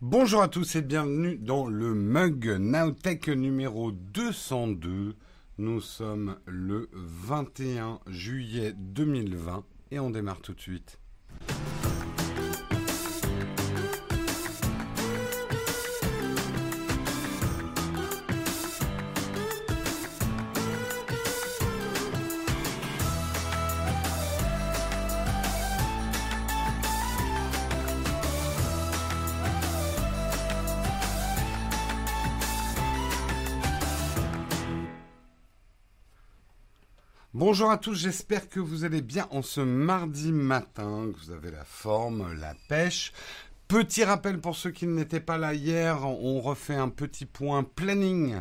Bonjour à tous et bienvenue dans le mug Nowtech numéro 202. Nous sommes le 21 juillet 2020 et on démarre tout de suite. Bonjour à tous, j'espère que vous allez bien en ce mardi matin, que vous avez la forme, la pêche. Petit rappel pour ceux qui n'étaient pas là hier, on refait un petit point planning.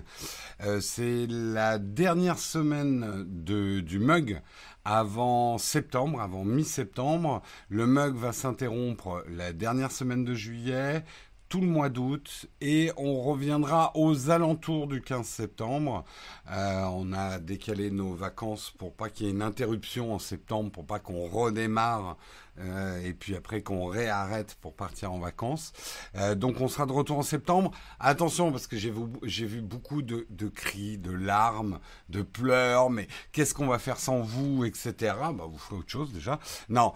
Euh, c'est la dernière semaine du mug avant septembre, avant mi-septembre. Le mug va s'interrompre la dernière semaine de juillet tout le mois d'août et on reviendra aux alentours du 15 septembre. Euh, on a décalé nos vacances pour pas qu'il y ait une interruption en septembre, pour pas qu'on redémarre euh, et puis après qu'on réarrête pour partir en vacances. Euh, donc on sera de retour en septembre. Attention parce que j'ai vu, beaucoup de, cris, de larmes, de pleurs. Mais qu'est-ce qu'on va faire sans vous, etc. Bah vous ferez autre chose déjà. Non,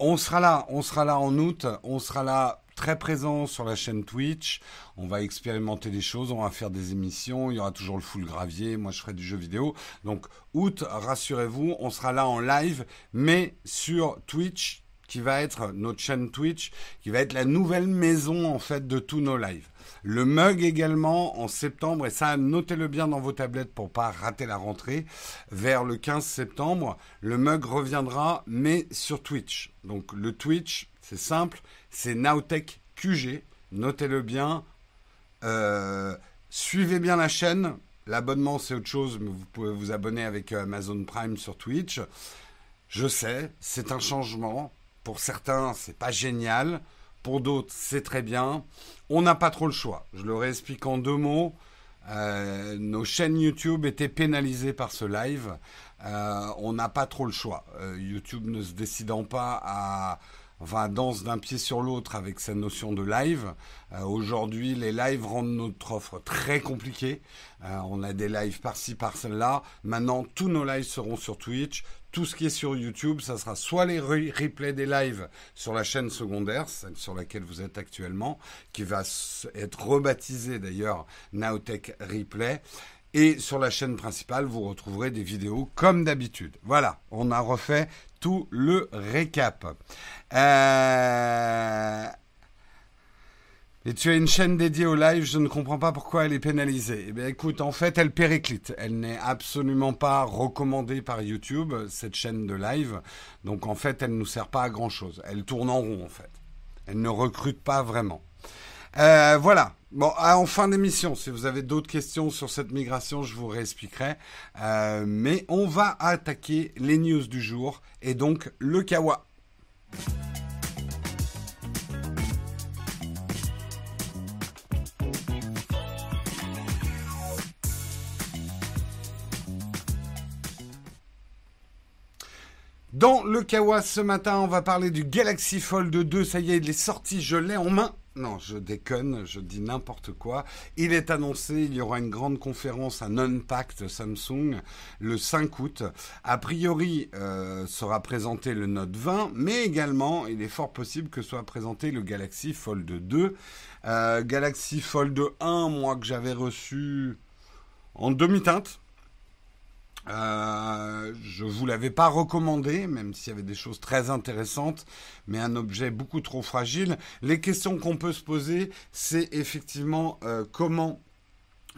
on sera là, on sera là en août, on sera là très présent sur la chaîne Twitch. On va expérimenter des choses, on va faire des émissions. Il y aura toujours le full gravier. Moi, je ferai du jeu vidéo. Donc, août, rassurez-vous, on sera là en live, mais sur Twitch, qui va être notre chaîne Twitch, qui va être la nouvelle maison en fait de tous nos lives. Le mug également en septembre, et ça notez-le bien dans vos tablettes pour pas rater la rentrée, vers le 15 septembre, le mug reviendra, mais sur Twitch. Donc le Twitch, c'est simple, c'est Nowtech QG. Notez-le bien. Euh, suivez bien la chaîne. L'abonnement, c'est autre chose, mais vous pouvez vous abonner avec euh, Amazon Prime sur Twitch. Je sais, c'est un changement. Pour certains, c'est pas génial. Pour d'autres, c'est très bien. On n'a pas trop le choix. Je le réexplique en deux mots. Euh, nos chaînes YouTube étaient pénalisées par ce live. On n'a pas trop le choix. YouTube ne se décidant pas à enfin danse d'un pied sur l'autre avec sa notion de live. Euh, Aujourd'hui, les lives rendent notre offre très compliquée. Euh, on a des lives par-ci, par-là. Maintenant, tous nos lives seront sur Twitch. Tout ce qui est sur YouTube, ça sera soit les re replays des lives sur la chaîne secondaire, celle sur laquelle vous êtes actuellement, qui va être rebaptisée d'ailleurs Nowtech Replay. Et sur la chaîne principale, vous retrouverez des vidéos comme d'habitude. Voilà, on a refait tout le récap. Euh... Et tu as une chaîne dédiée au live, je ne comprends pas pourquoi elle est pénalisée. Eh bien écoute, en fait, elle périclite. Elle n'est absolument pas recommandée par YouTube, cette chaîne de live. Donc en fait, elle ne nous sert pas à grand-chose. Elle tourne en rond, en fait. Elle ne recrute pas vraiment. Euh, voilà. Bon, en fin d'émission, si vous avez d'autres questions sur cette migration, je vous réexpliquerai. Euh, mais on va attaquer les news du jour et donc le Kawa. Dans le Kawa ce matin, on va parler du Galaxy Fold 2. Ça y est, il est je l'ai en main. Non, je déconne, je dis n'importe quoi. Il est annoncé, il y aura une grande conférence, un Unpacked Samsung le 5 août. A priori, euh, sera présenté le Note 20, mais également, il est fort possible que soit présenté le Galaxy Fold 2. Euh, Galaxy Fold 1, moi que j'avais reçu en demi-teinte. Euh, je vous l'avais pas recommandé, même s'il y avait des choses très intéressantes, mais un objet beaucoup trop fragile. Les questions qu'on peut se poser, c'est effectivement euh, comment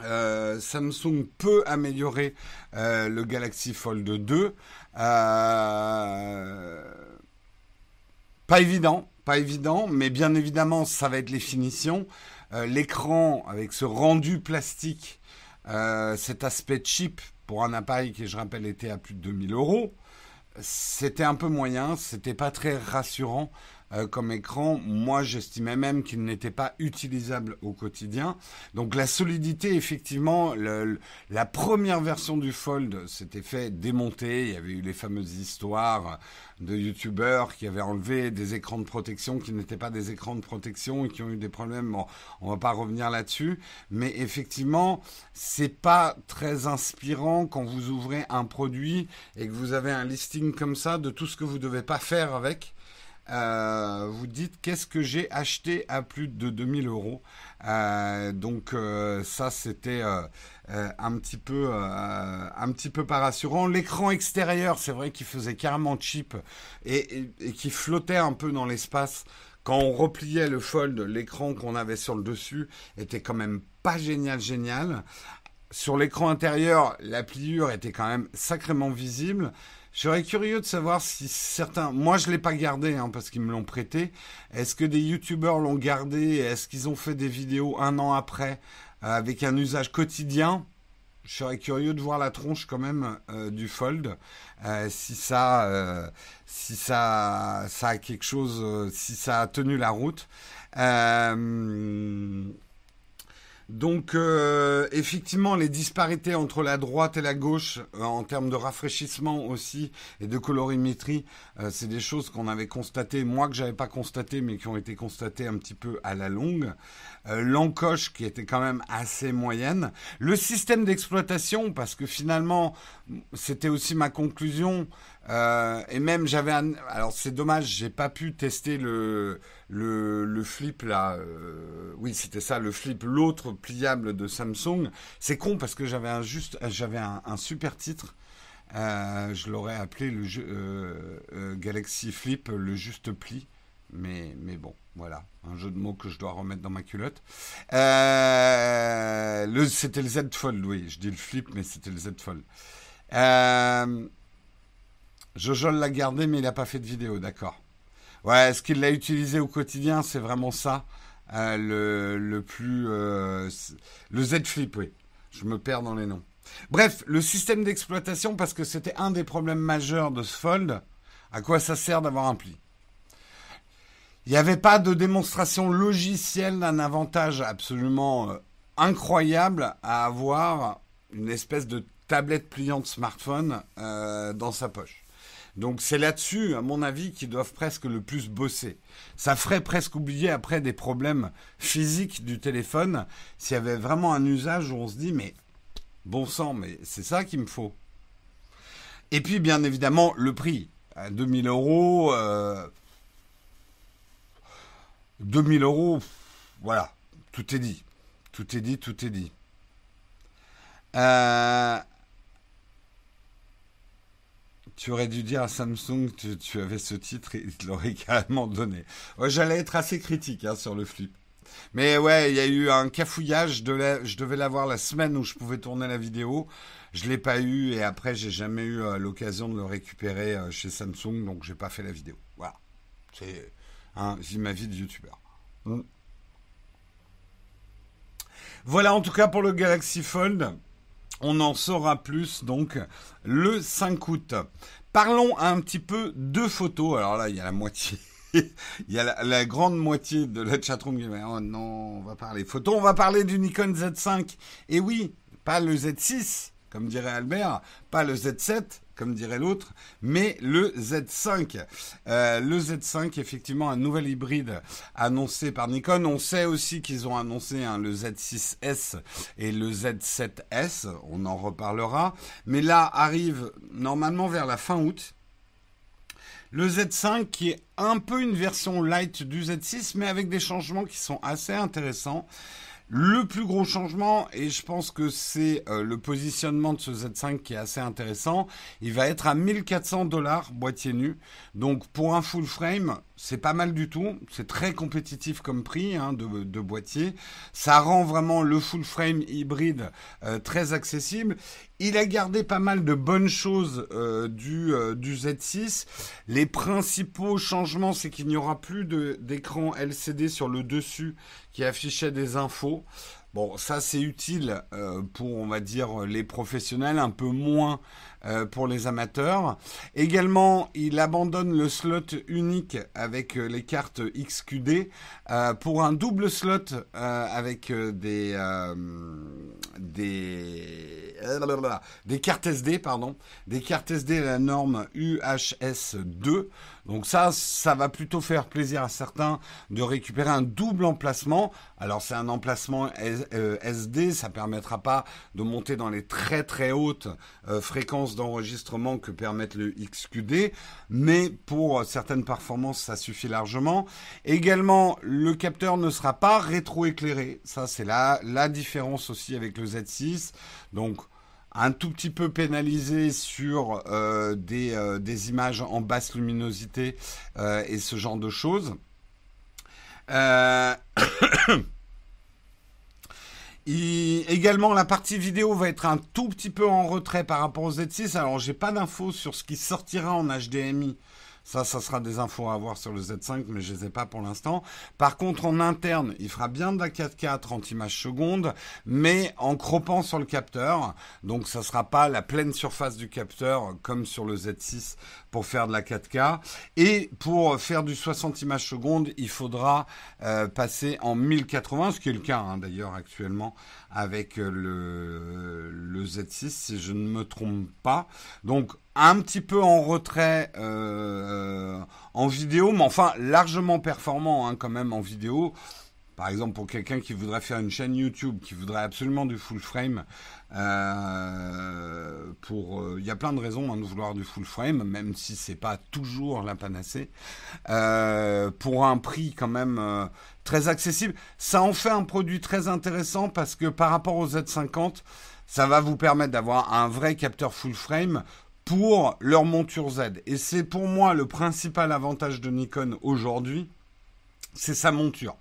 euh, Samsung peut améliorer le Galaxy Fold 2. Euh, pas évident, pas évident, mais bien évidemment, ça va être les finitions. L'écran avec ce rendu plastique, cet aspect cheap pour un appareil qui, je rappelle, était à plus de 2000 euros, c'était un peu moyen, c'était pas très rassurant euh, comme écran. Moi, j'estimais même qu'il n'était pas utilisable au quotidien. Donc la solidité, effectivement, la première version du Fold s'était fait démonter. Il y avait eu les fameuses histoires de youtubeurs qui avaient enlevé des écrans de protection qui n'étaient pas des écrans de protection et qui ont eu des problèmes. Bon, on va pas revenir là-dessus, mais effectivement, c'est pas très inspirant quand vous ouvrez un produit et que vous avez un listing comme ça de tout ce que vous devez pas faire avec. Euh, vous dites qu'est-ce que j'ai acheté à plus de 2000 euros. Euh, donc euh, ça c'était un petit peu un petit peu pas rassurant. L'écran extérieur, c'est vrai qu'il faisait carrément cheap et, et, qui flottait un peu dans l'espace. Quand on repliait le fold, l'écran qu'on avait sur le dessus était quand même pas génial génial. Sur l'écran intérieur, la pliure était quand même sacrément visible. Je serais curieux de savoir si certains, moi je l'ai pas gardé hein, parce qu'ils me l'ont prêté. Est-ce que des youtubeurs l'ont gardé? Est-ce qu'ils ont fait des vidéos un an après euh, avec un usage quotidien? Je serais curieux de voir la tronche quand même euh, du Fold, euh, si ça, si ça, ça a quelque chose, si ça a tenu la route. Donc euh, effectivement, les disparités entre la droite et la gauche euh, en termes de rafraîchissement aussi et de colorimétrie, euh, c'est des choses qu'on avait constatées, moi que j'avais pas constaté, mais qui ont été constatées un petit peu à la longue. L'encoche qui était quand même assez moyenne. Le système d'exploitation, parce que finalement, c'était aussi ma conclusion. Euh, et même j'avais un. Alors c'est dommage, j'ai pas pu tester le le, flip là. Euh, oui, c'était ça, le flip, l'autre pliable de Samsung. C'est con parce que j'avais un juste, j'avais un, super titre. Euh, je l'aurais appelé le Galaxy Flip, le juste pli. Mais, mais bon, voilà, un jeu de mots que je dois remettre dans ma culotte. le, c'était le Z Fold, oui, je dis le flip, mais c'était le Z Fold. Euh, l'a gardé, mais il n'a pas fait de vidéo, d'accord. Ouais, est-ce qu'il l'a utilisé au quotidien? C'est vraiment ça, euh, le, le, plus... Euh, le Z Flip, oui. Je me perds dans les noms. Bref, le système d'exploitation, parce que c'était un des problèmes majeurs de ce Fold, à quoi ça sert d'avoir un pli? Il n'y avait pas de démonstration logicielle d'un avantage absolument euh, incroyable à avoir une espèce de tablette pliante smartphone euh, dans sa poche. Donc c'est là-dessus, à mon avis, qu'ils doivent presque le plus bosser. Ça ferait presque oublier après des problèmes physiques du téléphone s'il y avait vraiment un usage où on se dit mais bon sang, mais c'est ça qu'il me faut. Et puis bien évidemment le prix. À 2000 euros, 2000 euh, euros, voilà, tout est dit. Tout est dit, tout est dit. Euh, tu aurais dû dire à Samsung que tu avais ce titre et il l'aurait carrément donné. J'allais être assez critique hein, sur le flip. Mais ouais, il y a eu un cafouillage. Je devais l'avoir la semaine où je pouvais tourner la vidéo. Je l'ai pas eu et après j'ai jamais eu euh, l'occasion de le récupérer euh, chez Samsung, donc j'ai pas fait la vidéo. Voilà, c'est hein, ma vie de youtubeur. Hmm. Voilà en tout cas pour le Galaxy Fold. On en saura plus donc le 5 août. Parlons un petit peu de photos. Alors là, il y a la moitié. il y a la, grande moitié de la chatroom qui oh non, on va parler photos. On va parler du Nikon Z5. Et oui, pas le Z6, comme dirait Albert, pas le Z7, comme dirait l'autre, mais le Z5. Euh, le Z5, effectivement, un nouvel hybride annoncé par Nikon. On sait aussi qu'ils ont annoncé hein, le Z6S et le Z7S. On en reparlera. Mais là arrive normalement vers la fin août. Le Z5 qui est un peu une version light du Z6, mais avec des changements qui sont assez intéressants. Le plus gros changement, et je pense que c'est euh, le positionnement de ce Z5 qui est assez intéressant, il va être à 1400 dollars boîtier nu. Donc pour un full frame, c'est pas mal du tout. C'est très compétitif comme prix hein, de, boîtier. Ça rend vraiment le full frame hybride euh, très accessible. Il a gardé pas mal de bonnes choses euh, du, du Z6. Les principaux changements, c'est qu'il n'y aura plus d'écran LCD sur le dessus qui affichait des infos. Bon, ça c'est utile euh, pour, on va dire, les professionnels, un peu moins euh, pour les amateurs. Également, il abandonne le slot unique avec euh, les cartes XQD pour un double slot avec des des cartes SD, pardon, des cartes SD à la norme UHS2. Donc ça, ça va plutôt faire plaisir à certains de récupérer un double emplacement. Alors c'est un emplacement SD, euh, ça permettra pas de monter dans les très très hautes euh, d'enregistrement que permettent le XQD, mais pour certaines performances, ça suffit largement. Également, le capteur ne sera pas rétroéclairé. Ça, c'est la, la différence aussi avec le Z6. Donc, un tout petit peu pénalisé sur euh, des, des, images en basse luminosité et ce genre de choses. Également, la partie vidéo va être un tout petit peu en retrait par rapport au Z6. Alors, j'ai pas d'infos sur ce qui sortira en HDMI ça, ça sera des infos à avoir sur le Z5, mais je les ai pas pour l'instant. Par contre, en interne, il fera bien de la 4K à 30 images secondes, mais en croppant sur le capteur. Donc, ça sera pas la pleine surface du capteur comme sur le Z6 pour faire de la 4K. Et pour faire du 60 images secondes, il faudra euh, passer en 1080, ce qui est le cas hein, d'ailleurs actuellement avec le, le Z6, si je ne me trompe pas. Donc, un petit peu en retrait euh, en vidéo, mais enfin largement performant hein, quand même en vidéo. Par exemple, pour quelqu'un qui voudrait faire une chaîne YouTube, qui voudrait absolument du full frame, euh, pour, euh, il y a plein de raisons hein, de vouloir du full frame, même si c'est pas toujours la panacée, pour un prix quand même très accessible. Ça en fait un produit très intéressant parce que par rapport au Z50, ça va vous permettre d'avoir un vrai capteur full frame pour leur monture Z. Et c'est pour moi le principal avantage de Nikon aujourd'hui, c'est sa monture.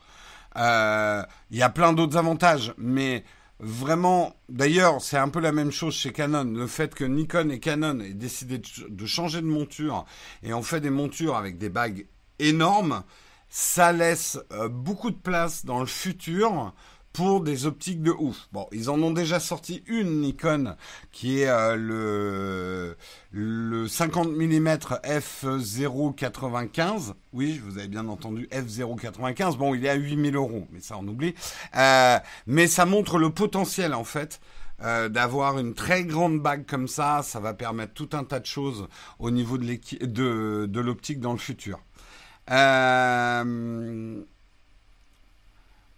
Euh, il y a plein d'autres avantages, mais vraiment, d'ailleurs, c'est un peu la même chose chez Canon. Le fait que Nikon et Canon aient décidé de changer de monture et ont fait des montures avec des bagues énormes, ça laisse euh, beaucoup de place dans le futur pour des optiques de ouf. Bon, ils en ont déjà sorti une Nikon qui est euh, le le 50 mm f095. Oui, vous avez bien entendu f095. Bon, il est à 8000 euros, mais ça on oublie. Euh, mais ça montre le potentiel en fait. D'avoir une très grande bague comme ça, ça va permettre tout un tas de choses au niveau de l'optique dans le futur. Euh,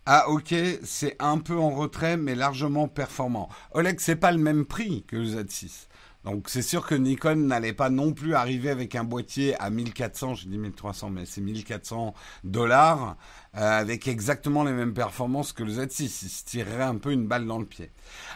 ah ok, c'est un peu en retrait mais largement performant. Oleg, c'est pas le même prix que le Z6. Donc c'est sûr que Nikon n'allait pas non plus arriver avec un boîtier à 1400, je dis 1300 mais c'est 1400 dollars euh, avec exactement les mêmes performances que le Z6. Il se tirerait un peu une balle dans le pied.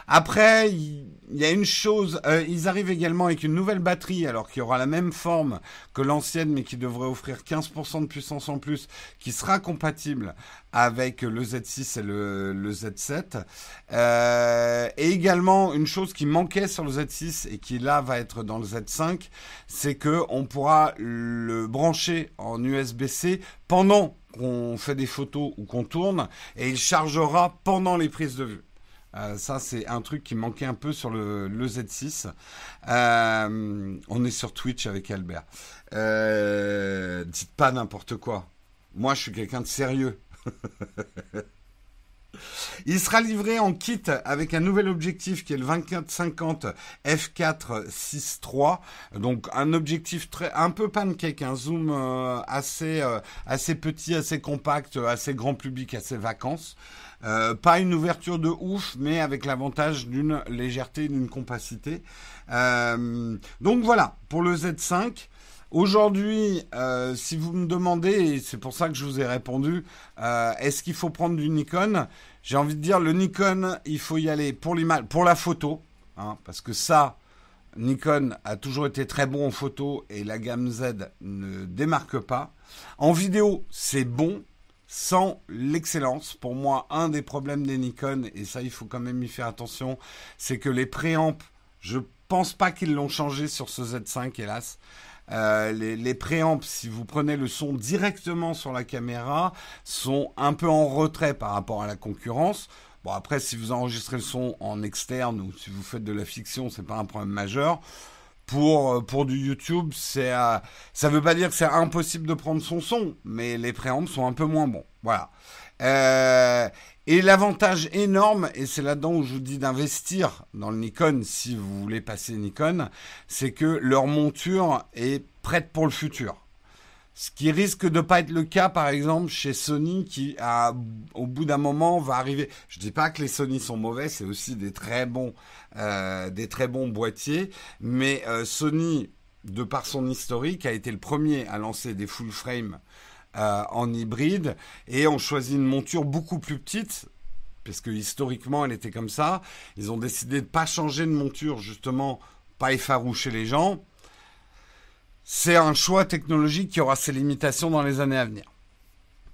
Après, il y, a une chose, euh, ils arrivent également avec une nouvelle batterie, alors qui aura la même forme que l'ancienne, mais qui devrait offrir 15% de puissance en plus, qui sera compatible avec le Z6 et le, le Z7. Euh, et également, une chose qui manquait sur le Z6 et qui là va être dans le Z5, c'est que on pourra le brancher en USB-C pendant qu'on fait des photos ou qu'on tourne et il chargera pendant les prises de vue. Euh, ça, c'est un truc qui manquait un peu sur le, Z6. Euh, on est sur Twitch avec Albert. Euh, dites pas n'importe quoi. Moi, je suis quelqu'un de sérieux. Il sera livré en kit avec un nouvel objectif qui est le 2450 f4.6.3. Donc un objectif très un peu pancake, un zoom assez assez petit, assez compact, assez grand public, assez vacances. Euh, pas une ouverture de ouf, mais avec l'avantage d'une légèreté, d'une compacité. donc voilà, pour le Z5. Aujourd'hui, euh, si vous me demandez, et c'est pour ça que je vous ai répondu, euh, est-ce qu'il faut prendre du Nikon? J'ai envie de dire, le Nikon, il faut y aller pour l'image, pour la photo, hein, parce que ça, Nikon a toujours été très bon en photo et la gamme Z ne démarque pas. En vidéo, c'est bon, sans l'excellence. Pour moi, un des problèmes des Nikon, et ça il faut quand même y faire attention, c'est que les préamps, je pense pas qu'ils l'ont changé sur ce Z5, hélas. Euh, les, les préamps, si vous prenez le son directement sur la caméra, sont un peu en retrait par rapport à la concurrence. Bon, après, si vous enregistrez le son en externe ou si vous faites de la fiction, c'est pas un problème majeur. Pour, euh, pour du YouTube, c'est, euh, ça veut pas dire que c'est impossible de prendre son son, mais les préambles sont un peu moins bons. Voilà. Euh, et l'avantage énorme, et c'est là-dedans où je vous dis d'investir dans le Nikon si vous voulez passer Nikon, c'est que leur monture est prête pour le futur. Ce qui risque de pas être le cas, par exemple, chez Sony, qui, au bout d'un moment, va arriver. Je dis pas que les Sony sont mauvais, c'est aussi des très bons, euh, des très bons boîtiers, mais euh, Sony, de par son historique, a été le premier à lancer des full frame euh, en hybride et ont choisi une monture beaucoup plus petite. Parce que historiquement, elle était comme ça. Ils ont décidé de pas changer de monture, justement, pas effaroucher les gens c'est un choix technologique qui aura ses limitations dans les années à venir.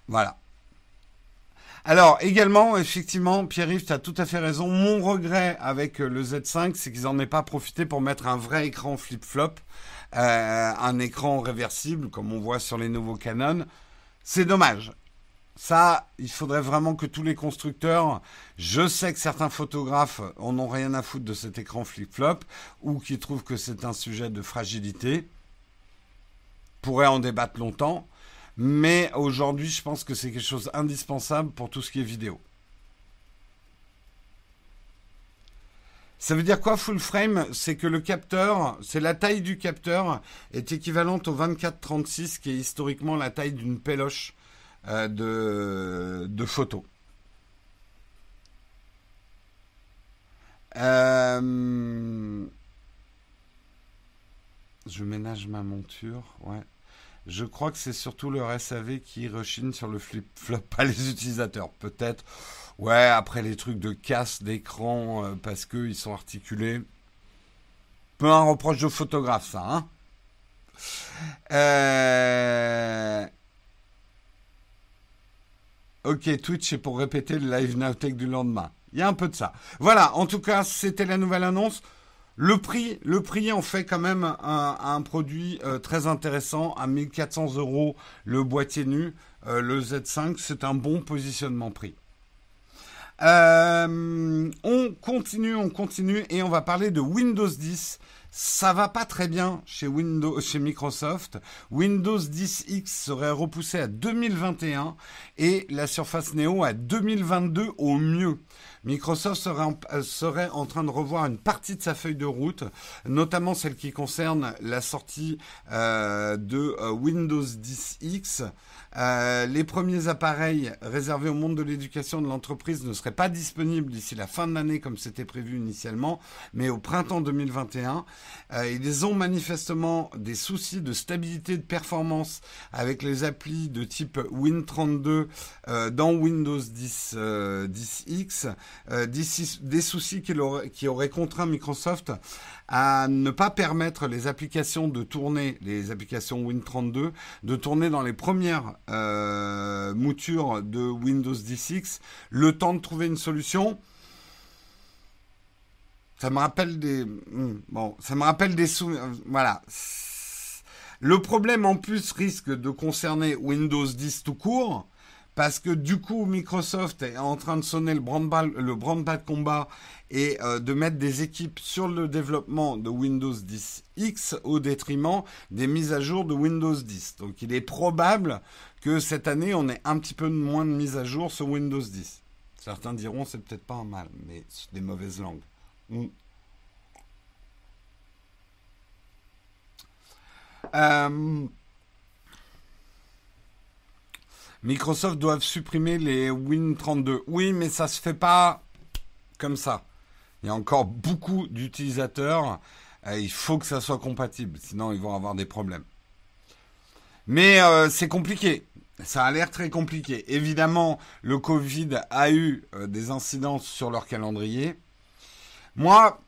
Voilà. Alors également, effectivement, Pierre-Yves, tu as tout à fait raison. Mon regret avec euh, le Z5, c'est qu'ils n'en aient pas profité pour mettre un vrai écran flip-flop, euh, un écran réversible, comme on voit sur les nouveaux Canon. C'est dommage. Ça, il faudrait vraiment que tous les constructeurs, je sais que certains photographes en ont rien à foutre de cet écran flip-flop, ou qui trouvent que c'est un sujet de fragilité pourrait en débattre longtemps, mais aujourd'hui, je pense que c'est quelque chose d'indispensable pour tout ce qui est vidéo. Ça veut dire quoi full frame? C'est que le capteur, c'est la taille du capteur est équivalente au 24-36 qui est historiquement la taille d'une péloche euh, de, de photos. Euh, je ménage ma monture, ouais. Je crois que c'est surtout leur SAV qui rechigne sur le flip-flop, pas les utilisateurs. Peut-être, ouais, après les trucs de casse d'écran euh, parce qu'ils sont articulés. Peu un reproche de photographe, ça, hein. Euh, ok, Twitch, c'est pour répéter le live Nowtech du lendemain. Il y a un peu de ça. Voilà, en tout cas, c'était la nouvelle annonce. Le prix, le prix en fait quand même un, produit euh, très intéressant à 1400 euros le boîtier nu. Euh, le Z5, c'est un bon positionnement prix. Euh, on continue, on continue et on va parler de Windows 10. Ça va pas très bien chez Windows, chez Microsoft. Windows 10X serait repoussé à 2021 et la Surface Neo à 2022 au mieux. Microsoft euh, serait en, train de revoir une partie de sa feuille de route, notamment celle qui concerne la sortie euh, de euh, Windows 10X. Les premiers appareils réservés au monde de l'éducation de l'entreprise ne seraient pas disponibles d'ici la fin de l'année comme c'était prévu initialement, mais au printemps 2021. ils ont manifestement des soucis de stabilité de performance avec les applis de type Win32 dans Windows 10, 10X. Euh, des, soucis qui, auraient contraint Microsoft à ne pas permettre les applications de tourner, les applications Win32, de tourner dans les premières euh, moutures de Windows 10X, le temps de trouver une solution. Ça me rappelle des, hmm, bon, ça me rappelle des voilà. Le problème en plus risque de concerner Windows 10 tout court, parce que du coup Microsoft est en train de sonner le brand-bas le combat et euh, de mettre des équipes sur le développement de Windows 10X au détriment des mises à jour de Windows 10. Donc il est probable que cette année on ait un petit peu moins de mises à jour sur Windows 10. Certains diront c'est peut-être pas un mal, mais c'est des mauvaises langues. Euh, Microsoft doivent supprimer les Win32. Oui, mais ça se fait pas comme ça. Il y a encore beaucoup d'utilisateurs. Euh, il faut que ça soit compatible, sinon ils vont avoir des problèmes. Mais euh, c'est compliqué. Ça a l'air très compliqué. Évidemment, le Covid a eu euh, des incidences sur leur calendrier. Moi,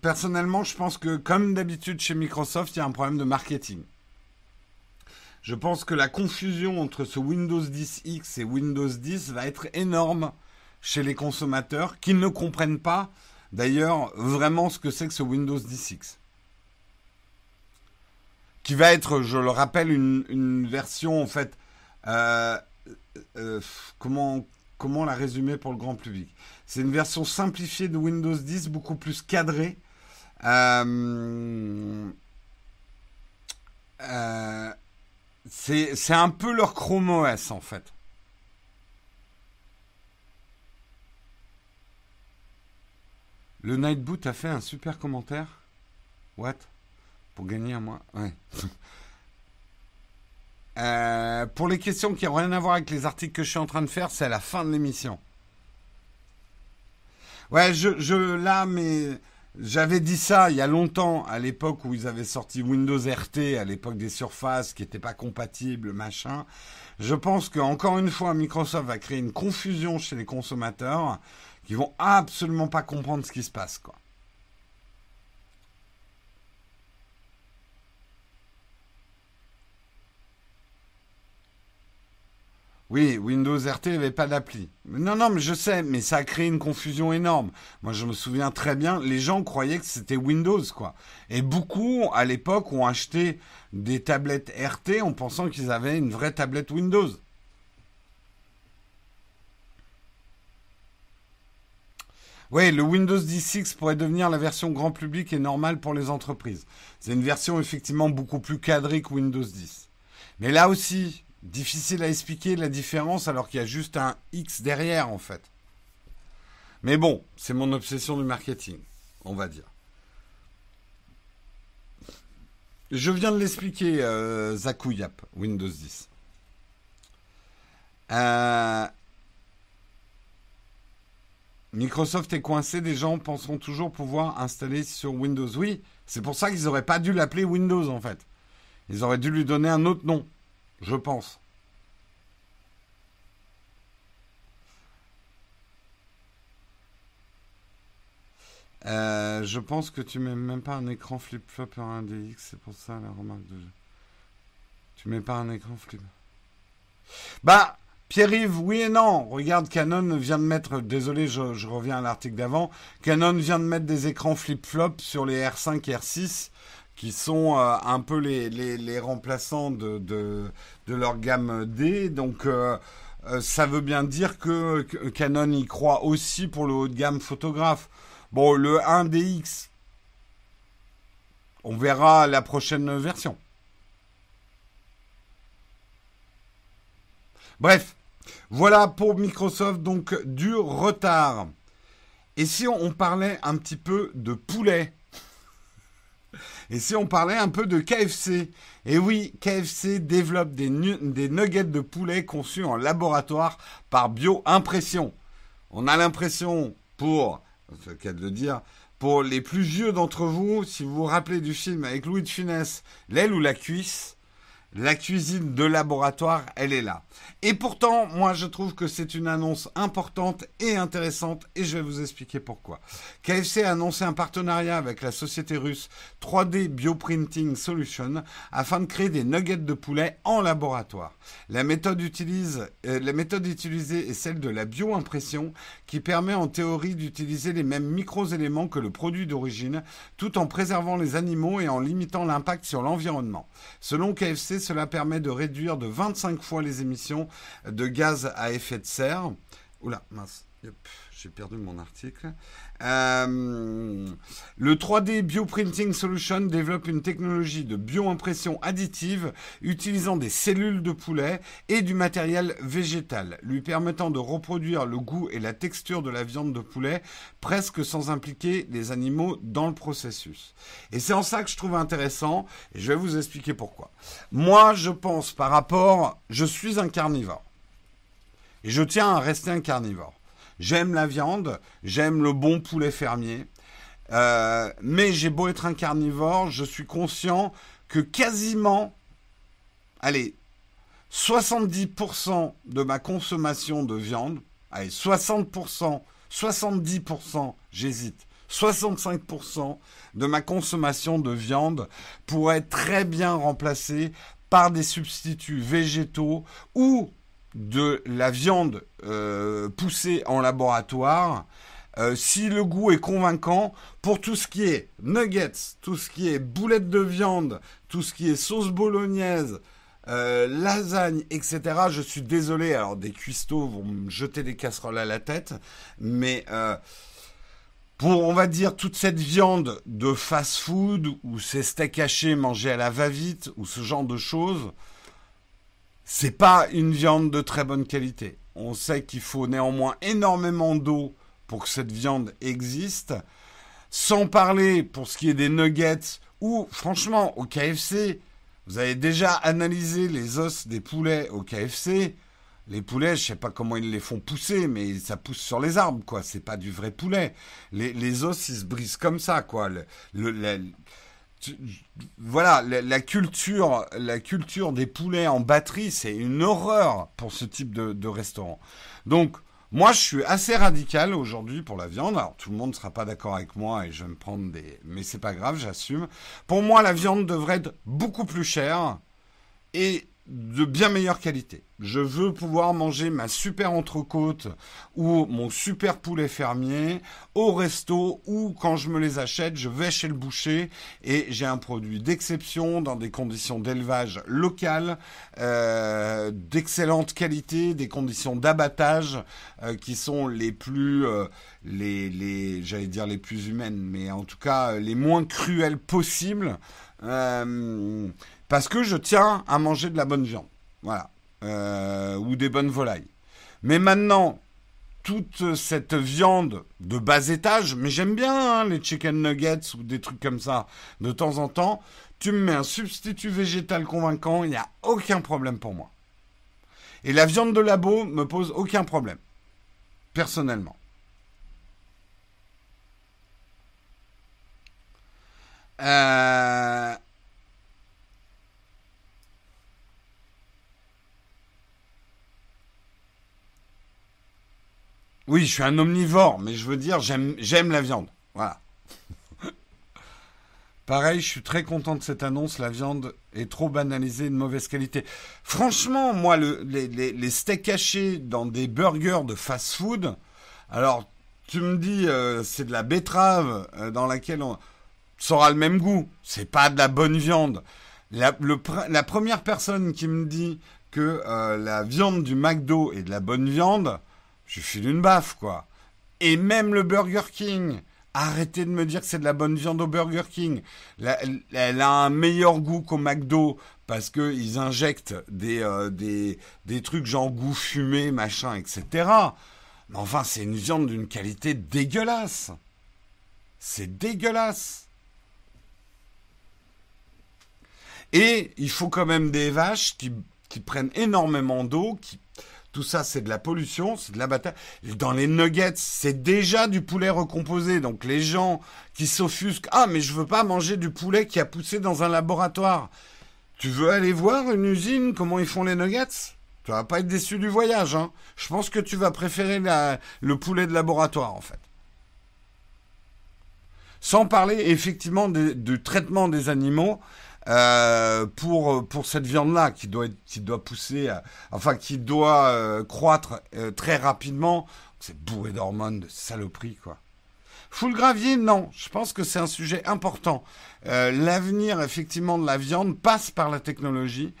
personnellement, je pense que comme d'habitude chez Microsoft, il y a un problème de marketing. Je pense que la confusion entre ce Windows 10X et Windows 10 va être énorme chez les consommateurs qui ne comprennent pas d'ailleurs vraiment ce que c'est que ce Windows 10X. Qui va être, je le rappelle, une, version en fait, euh, euh, comment, la résumer pour le grand public. C'est une version simplifiée de Windows 10, beaucoup plus cadrée. Euh, c'est un peu leur Chrome OS en fait. Le Nightboot a fait un super commentaire. What? Pour gagner un mois Ouais. Euh, pour les questions qui n'ont rien à voir avec les articles que je suis en train de faire, c'est à la fin de l'émission. Ouais, je, je là, mais j'avais dit ça il y a longtemps, à l'époque où ils avaient sorti Windows RT, à l'époque des surfaces qui n'étaient pas compatibles, machin. Je pense qu'encore une fois, Microsoft va créer une confusion chez les consommateurs qui vont absolument pas comprendre ce qui se passe, quoi. Oui, Windows RT n'avait pas d'appli. Non, non, mais je sais, mais ça a créé une confusion énorme. Moi, je me souviens très bien, les gens croyaient que c'était Windows, quoi. Et beaucoup, à l'époque, ont acheté des tablettes RT en pensant qu'ils avaient une vraie tablette Windows. Oui, le Windows 10X pourrait devenir la version grand public et normale pour les entreprises. C'est une version effectivement beaucoup plus cadrée que Windows 10. Mais là aussi, difficile à expliquer la différence alors qu'il y a juste un X derrière en fait. Mais bon, c'est mon obsession du marketing, on va dire. Je viens de l'expliquer, euh, Yap, Windows 10. Euh, Microsoft est coincé, des gens penseront toujours pouvoir installer sur Windows. Oui, c'est pour ça qu'ils n'auraient pas dû l'appeler Windows en fait. Ils auraient dû lui donner un autre nom. Je pense. Euh, je pense que tu mets même pas un écran flip-flop sur un DX, c'est pour ça la remarque de jeu. Tu mets pas un écran flip. Bah, Pierre-Yves, oui et non. Regarde, Canon vient de mettre, désolé, je, reviens à l'article d'avant, Canon vient de mettre des écrans flip-flop sur les R5 et R6 qui sont euh, un peu les, les, remplaçants de, de, leur gamme D. Donc euh, euh, ça veut bien dire que, Canon y croit aussi pour le haut de gamme photographe. Bon, le 1DX, on verra la prochaine version. Bref, voilà pour Microsoft, donc du retard. Et si on parlait un petit peu de poulet? Et si on parlait un peu de KFC Et oui, KFC développe des, nuggets de poulet conçus en laboratoire par bio-impression. On a l'impression, pour, de dire, pour les plus vieux d'entre vous, si vous vous rappelez du film avec Louis de Funès, L'aile ou la cuisse, la cuisine de laboratoire, elle est là. Et pourtant, moi, je trouve que c'est une annonce importante et intéressante, et je vais vous expliquer pourquoi. KFC a annoncé un partenariat avec la société russe 3D Bioprinting Solution afin de créer des nuggets de poulet en laboratoire. La méthode, euh, la méthode utilisée est celle de la bioimpression, qui permet en théorie d'utiliser les mêmes micro-éléments que le produit d'origine, tout en préservant les animaux et en limitant l'impact sur l'environnement. Selon KFC, cela permet de réduire de 25 fois les émissions de gaz à effet de serre. Oula, mince, j'ai perdu mon article. Euh, le 3D Bioprinting Solution développe une technologie de bioimpression additive utilisant des cellules de poulet et du matériel végétal, lui permettant de reproduire le goût et la texture de la viande de poulet presque sans impliquer les animaux dans le processus. Et c'est en ça que je trouve intéressant, et je vais vous expliquer pourquoi. Moi, je pense par rapport, je suis un carnivore. Et je tiens à rester un carnivore. J'aime la viande, j'aime le bon poulet fermier. Euh, mais j'ai beau être un carnivore, je suis conscient que quasiment, allez, 70% de ma consommation de viande, allez, 60%, 70%, j'hésite, 65% de ma consommation de viande pourrait très bien remplacer par des substituts végétaux ou de la viande euh, poussée en laboratoire, euh, si le goût est convaincant, pour tout ce qui est nuggets, tout ce qui est boulettes de viande, tout ce qui est sauce bolognaise, euh, lasagne, etc. Je suis désolé. Alors des cuistots vont me jeter des casseroles à la tête, mais pour, on va dire, toute cette viande de fast-food ou ces steaks hachés mangés à la va-vite ou ce genre de choses, c'est pas une viande de très bonne qualité. On sait qu'il faut néanmoins énormément d'eau pour que cette viande existe. Sans parler pour ce qui est des nuggets ou franchement au KFC, vous avez déjà analysé les os des poulets au KFC. Les poulets, je sais pas comment ils les font pousser, mais ça pousse sur les arbres, quoi. C'est pas du vrai poulet. Les, os, ils se brisent comme ça, quoi. Voilà, la, culture, la culture des poulets en batterie, c'est une horreur pour ce type de, restaurant. Donc, moi, je suis assez radical aujourd'hui pour la viande. Alors, tout le monde ne sera pas d'accord avec moi et je vais me prendre des... Mais c'est pas grave, j'assume. Pour moi, la viande devrait être beaucoup plus chère et de bien meilleure qualité. Je veux pouvoir manger ma super entrecôte ou mon super poulet fermier au resto ou quand je me les achète, je vais chez le boucher et j'ai un produit d'exception dans des conditions d'élevage locales, euh, d'excellente qualité, des conditions d'abattage euh, qui sont les plus, euh, j'allais dire les plus humaines, mais en tout cas les moins cruelles possibles. Parce que je tiens à manger de la bonne viande. Voilà. Euh, ou des bonnes volailles. Mais maintenant, toute cette viande de bas étage, mais j'aime bien hein, les chicken nuggets ou des trucs comme ça de temps en temps, tu me mets un substitut végétal convaincant, il n'y a aucun problème pour moi. Et la viande de labo me pose aucun problème, personnellement. Euh, Oui, je suis un omnivore, mais je veux dire, j'aime la viande. Voilà. Pareil, je suis très content de cette annonce. La viande est trop banalisée de mauvaise qualité. Franchement, moi, les, steaks cachés dans des burgers de fast-food, alors tu me dis, euh, c'est de la betterave euh, dans laquelle on ça aura le même goût. C'est pas de la bonne viande. La, première personne qui me dit que euh, la viande du McDo est de la bonne viande, je file une baffe, quoi. Et même le Burger King, arrêtez de me dire que c'est de la bonne viande au Burger King. Elle, a un meilleur goût qu'au McDo parce qu'ils injectent des, euh, des trucs genre goût fumé, machin, etc. Mais enfin, c'est une viande d'une qualité dégueulasse. C'est dégueulasse. Et il faut quand même des vaches qui, qui prennent énormément d'eau, qui tout ça, c'est de la pollution, c'est de l'abattage. Dans les nuggets, c'est déjà du poulet recomposé. Donc les gens qui s'offusquent, ah mais je veux pas manger du poulet qui a poussé dans un laboratoire. Tu veux aller voir une usine comment ils font les nuggets? Tu vas pas être déçu du voyage. Hein. Je pense que tu vas préférer le poulet de laboratoire en fait. Sans parler effectivement du traitement des animaux. Euh, pour pour cette viande là qui doit qui doit pousser enfin qui doit euh, croître euh, très rapidement c'est bourré d'hormones de saloperie quoi Full gravier non je pense que c'est un sujet important l'avenir effectivement de la viande passe par la technologie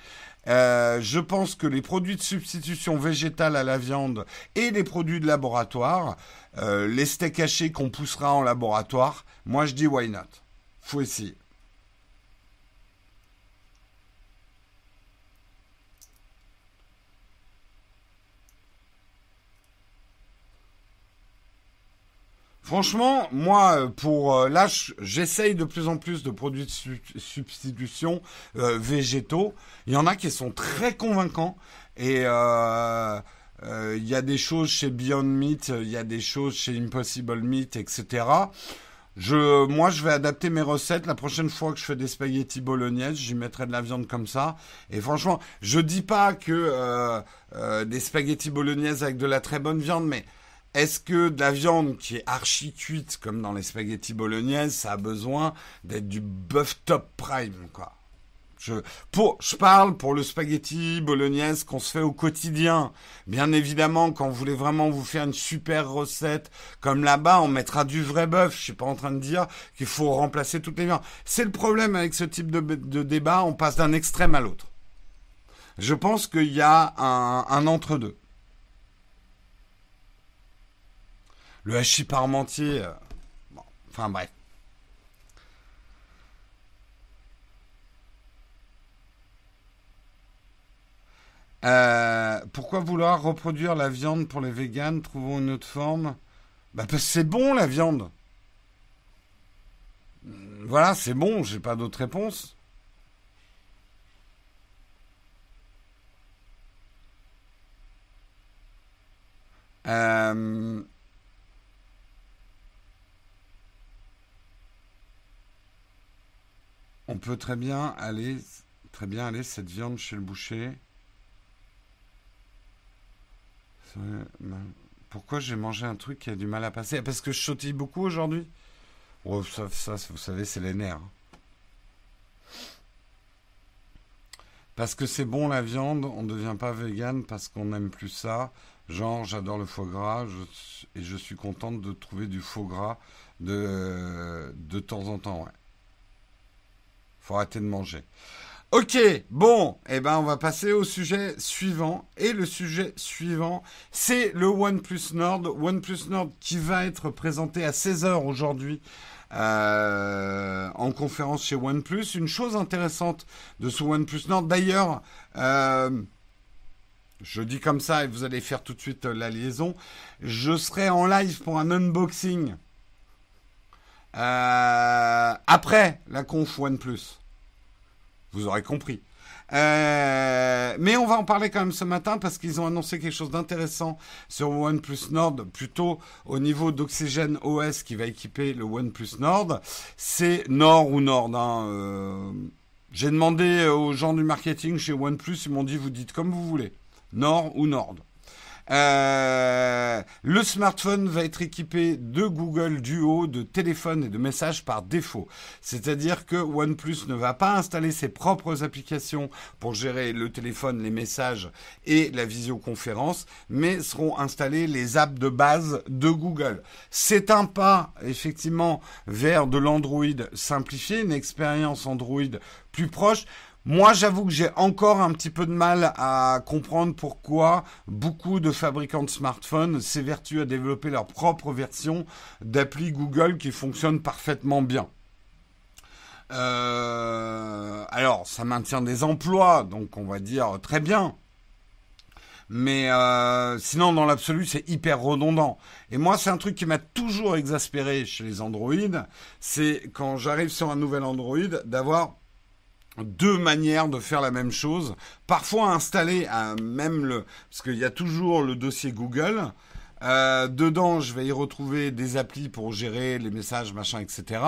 je pense que les produits de substitution végétale à la viande et les produits de laboratoire, les steaks hachés qu'on poussera en laboratoire, moi je dis why not? Faut essayer. Franchement, moi, pour euh, là, j'essaye de plus en plus de produits de substitution euh, végétaux. Il y en a qui sont très convaincants et euh, il y a des choses chez Beyond Meat, il y a des choses chez Impossible Meat, etc. Je, moi, je vais adapter mes recettes. La prochaine fois que je fais des spaghettis bolognaises, j'y mettrai de la viande comme ça. Et franchement, je dis pas que des spaghettis bolognaises avec de la très bonne viande, mais est-ce que de la viande qui est archi cuite, comme dans les spaghettis bolognaises, ça a besoin d'être du bœuf top prime, quoi? Je, pour, je parle pour le spaghetti bolognaise qu'on se fait au quotidien. Bien évidemment, quand vous voulez vraiment vous faire une super recette, comme là-bas, on mettra du vrai bœuf. Je suis pas en train de dire qu'il faut remplacer toutes les viandes. C'est le problème avec ce type de, de débat. On passe d'un extrême à l'autre. Je pense qu'il y a un, entre-deux. Le hachis parmentier. Euh, enfin bref. Euh, pourquoi vouloir reproduire la viande pour les véganes? Trouvons une autre forme. Bah parce que c'est bon la viande. Voilà, c'est bon, j'ai pas d'autre réponse. Euh, on peut très bien aller, très bien aller cette viande chez le boucher. Pourquoi j'ai mangé un truc qui a du mal à passer? Parce que je sautille beaucoup aujourd'hui oh, ça, vous savez, c'est les nerfs. Parce que c'est bon la viande, on ne devient pas vegan parce qu'on n'aime plus ça. Genre, j'adore le foie gras et je suis contente de trouver du foie gras de, de temps en temps. Faut arrêter de manger. Ok, bon, eh ben on va passer au sujet suivant. Et le sujet suivant, c'est le OnePlus Nord. OnePlus Nord qui va être présenté à 16h aujourd'hui euh, en conférence chez OnePlus. Une chose intéressante de ce OnePlus Nord, d'ailleurs, euh, je dis comme ça et vous allez faire tout de suite la liaison, je serai en live pour un unboxing euh, après la conf OnePlus. Vous aurez compris. Euh, mais on va en parler quand même ce matin parce qu'ils ont annoncé quelque chose d'intéressant sur OnePlus Nord, plutôt au niveau d'Oxygen OS qui va équiper le OnePlus Nord. C'est Nord ou Nord. Hein, euh, J'ai demandé aux gens du marketing chez OnePlus, ils m'ont dit vous dites comme vous voulez, Nord ou Nord. Euh, le smartphone va être équipé de Google Duo, de téléphone et de messages par défaut. C'est-à-dire que OnePlus ne va pas installer ses propres applications pour gérer le téléphone, les messages et la visioconférence, mais seront installées les apps de base de Google. C'est un pas, effectivement, vers de l'Android simplifié, une expérience Android plus proche. Moi, j'avoue que j'ai encore un petit peu de mal à comprendre pourquoi beaucoup de fabricants de smartphones s'évertuent à développer leur propre version d'appli Google qui fonctionne parfaitement bien. Euh, alors, ça maintient des emplois, donc on va dire très bien. Mais euh, sinon, dans l'absolu, c'est hyper redondant. Et moi, c'est un truc qui m'a toujours exaspéré chez les Android. C'est quand j'arrive sur un nouvel Android, d'avoir deux manières de faire la même chose. Parfois installer à même le, parce qu'il y a toujours le dossier Google. Euh, dedans, je vais y retrouver des applis pour gérer les messages, machin, etc.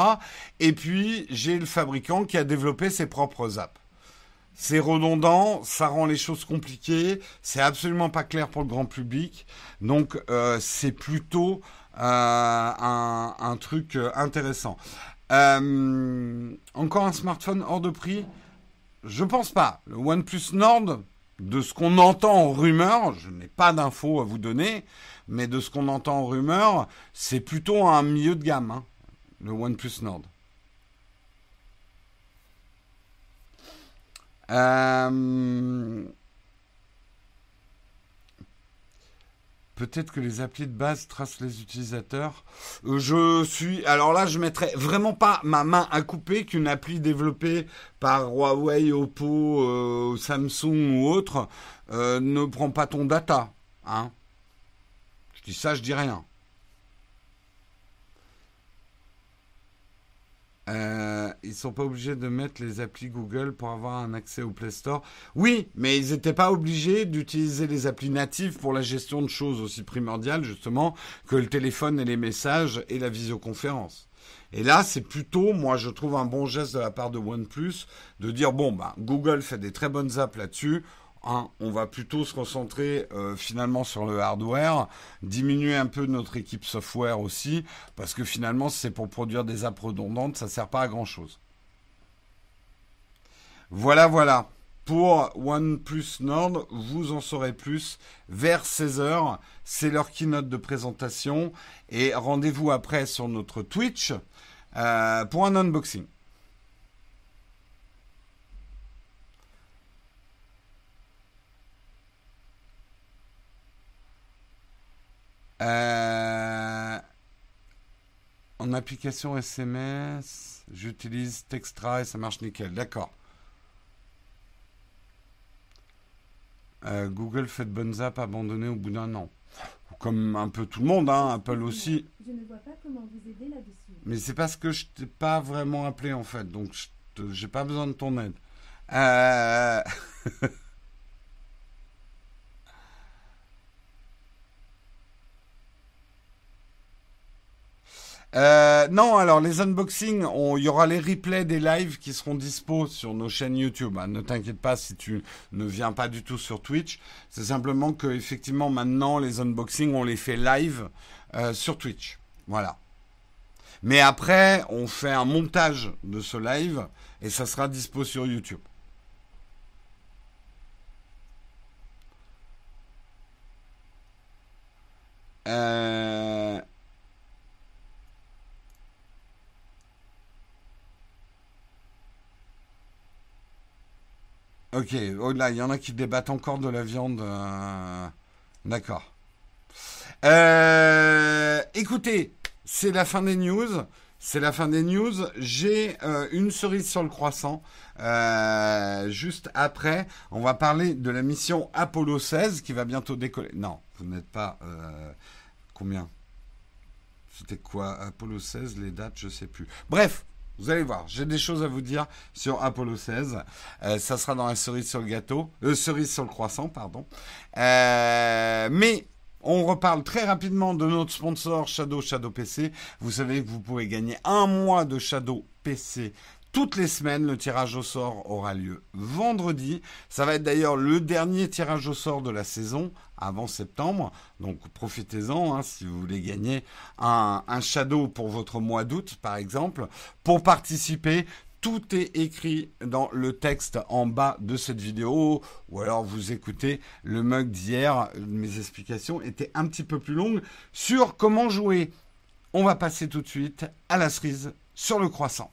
Et puis, j'ai le fabricant qui a développé ses propres apps. C'est redondant, ça rend les choses compliquées, c'est absolument pas clair pour le grand public. Donc, euh, c'est plutôt euh, un, truc intéressant. Euh, encore un smartphone hors de prix Je pense pas. Le OnePlus Nord, de ce qu'on entend en rumeur, je n'ai pas d'infos à vous donner, mais de ce qu'on entend en rumeur, c'est plutôt un milieu de gamme, hein, le OnePlus Nord. Euh, Peut-être que les applis de base tracent les utilisateurs. Euh, je suis. Alors là, je mettrais vraiment pas ma main à couper qu'une appli développée par Huawei, Oppo, euh, Samsung ou autre euh, ne prend pas ton data. Hein je dis ça, je dis rien. Euh, ils sont pas obligés de mettre les applis Google pour avoir un accès au Play Store. Oui, mais ils n'étaient pas obligés d'utiliser les applis natives pour la gestion de choses aussi primordiales justement que le téléphone et les messages et la visioconférence. Et là, c'est plutôt, moi, je trouve un bon geste de la part de OnePlus de dire bon, bah, Google fait des très bonnes apps là-dessus. Hein, on va plutôt se concentrer euh, finalement sur le hardware, diminuer un peu notre équipe software aussi, parce que finalement, c'est pour produire des apps redondantes, ça ne sert pas à grand chose. Voilà, voilà. Pour OnePlus Nord, vous en saurez plus vers 16h. C'est leur keynote de présentation. Et rendez-vous après sur notre Twitch euh, pour un unboxing. Euh, en application SMS, j'utilise Textra et ça marche nickel. D'accord. Euh, Google fait de bonnes apps abandonnées au bout d'un an. Comme un peu tout le monde, hein, Apple aussi. Je ne vois pas comment vous aider là-dessus. Mais c'est parce que je t'ai pas vraiment appelé en fait, donc je j'ai pas besoin de ton aide. Euh... Euh, non, alors les unboxings, il y aura les replays des lives qui seront dispo sur nos chaînes YouTube. Hein. Ne t'inquiète pas si tu ne viens pas du tout sur Twitch. C'est simplement que effectivement maintenant les unboxings on les fait live euh, sur Twitch. Voilà. Mais après, on fait un montage de ce live et ça sera dispo sur YouTube. Euh... Ok, oh là, il y en a qui débattent encore de la viande. Euh, d'accord. Euh, écoutez, c'est la fin des news. C'est la fin des news. J'ai euh, une cerise sur le croissant. juste après, on va parler de la mission Apollo 16 qui va bientôt décoller. Non, vous n'êtes pas... combien? C'était quoi Apollo 16, les dates, je sais plus. Bref, vous allez voir, j'ai des choses à vous dire sur Apollo 16. Euh, ça sera dans la cerise sur le gâteau, euh, cerise sur le croissant, pardon. Euh, mais on reparle très rapidement de notre sponsor Shadow Shadow PC. Vous savez que vous pouvez gagner un mois de Shadow PC toutes les semaines. Le tirage au sort aura lieu vendredi. Ça va être d'ailleurs le dernier tirage au sort de la saison avant septembre. Donc profitez-en hein, si vous voulez gagner un, un shadow pour votre mois d'août, par exemple. Pour participer, tout est écrit dans le texte en bas de cette vidéo, ou alors vous écoutez le mug d'hier. Mes explications étaient un petit peu plus longues sur comment jouer. On va passer tout de suite à la cerise sur le croissant.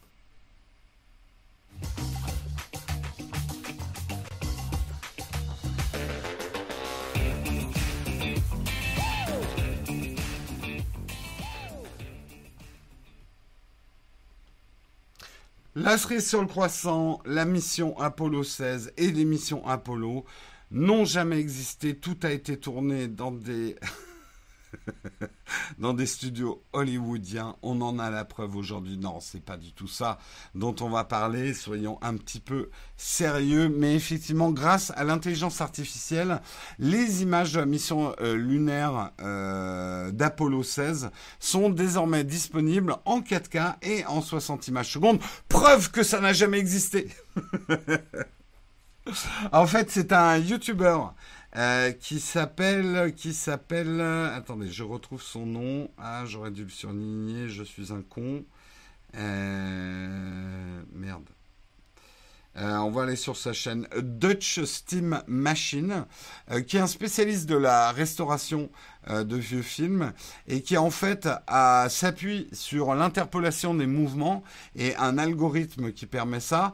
La cerise sur le croissant, la mission Apollo 16 et les missions Apollo n'ont jamais existé. Tout a été tourné dans des dans des studios hollywoodiens. On en a la preuve aujourd'hui. Non, c'est pas du tout ça dont on va parler. Soyons un petit peu sérieux. Mais effectivement, grâce à l'intelligence artificielle, les images de la mission euh, lunaire euh, d'Apollo 16 sont désormais disponibles en 4K et en 60 images secondes. Preuve que ça n'a jamais existé. en fait, c'est un YouTuber euh, qui s'appelle, qui s'appelle, attendez, je retrouve son nom. Ah, j'aurais dû le surligner, je suis un con. Euh, merde. Euh, on va aller sur sa chaîne Dutch Steam Machine, qui est un spécialiste de la restauration de vieux films et qui en fait s'appuie sur l'interpolation des mouvements et un algorithme qui permet ça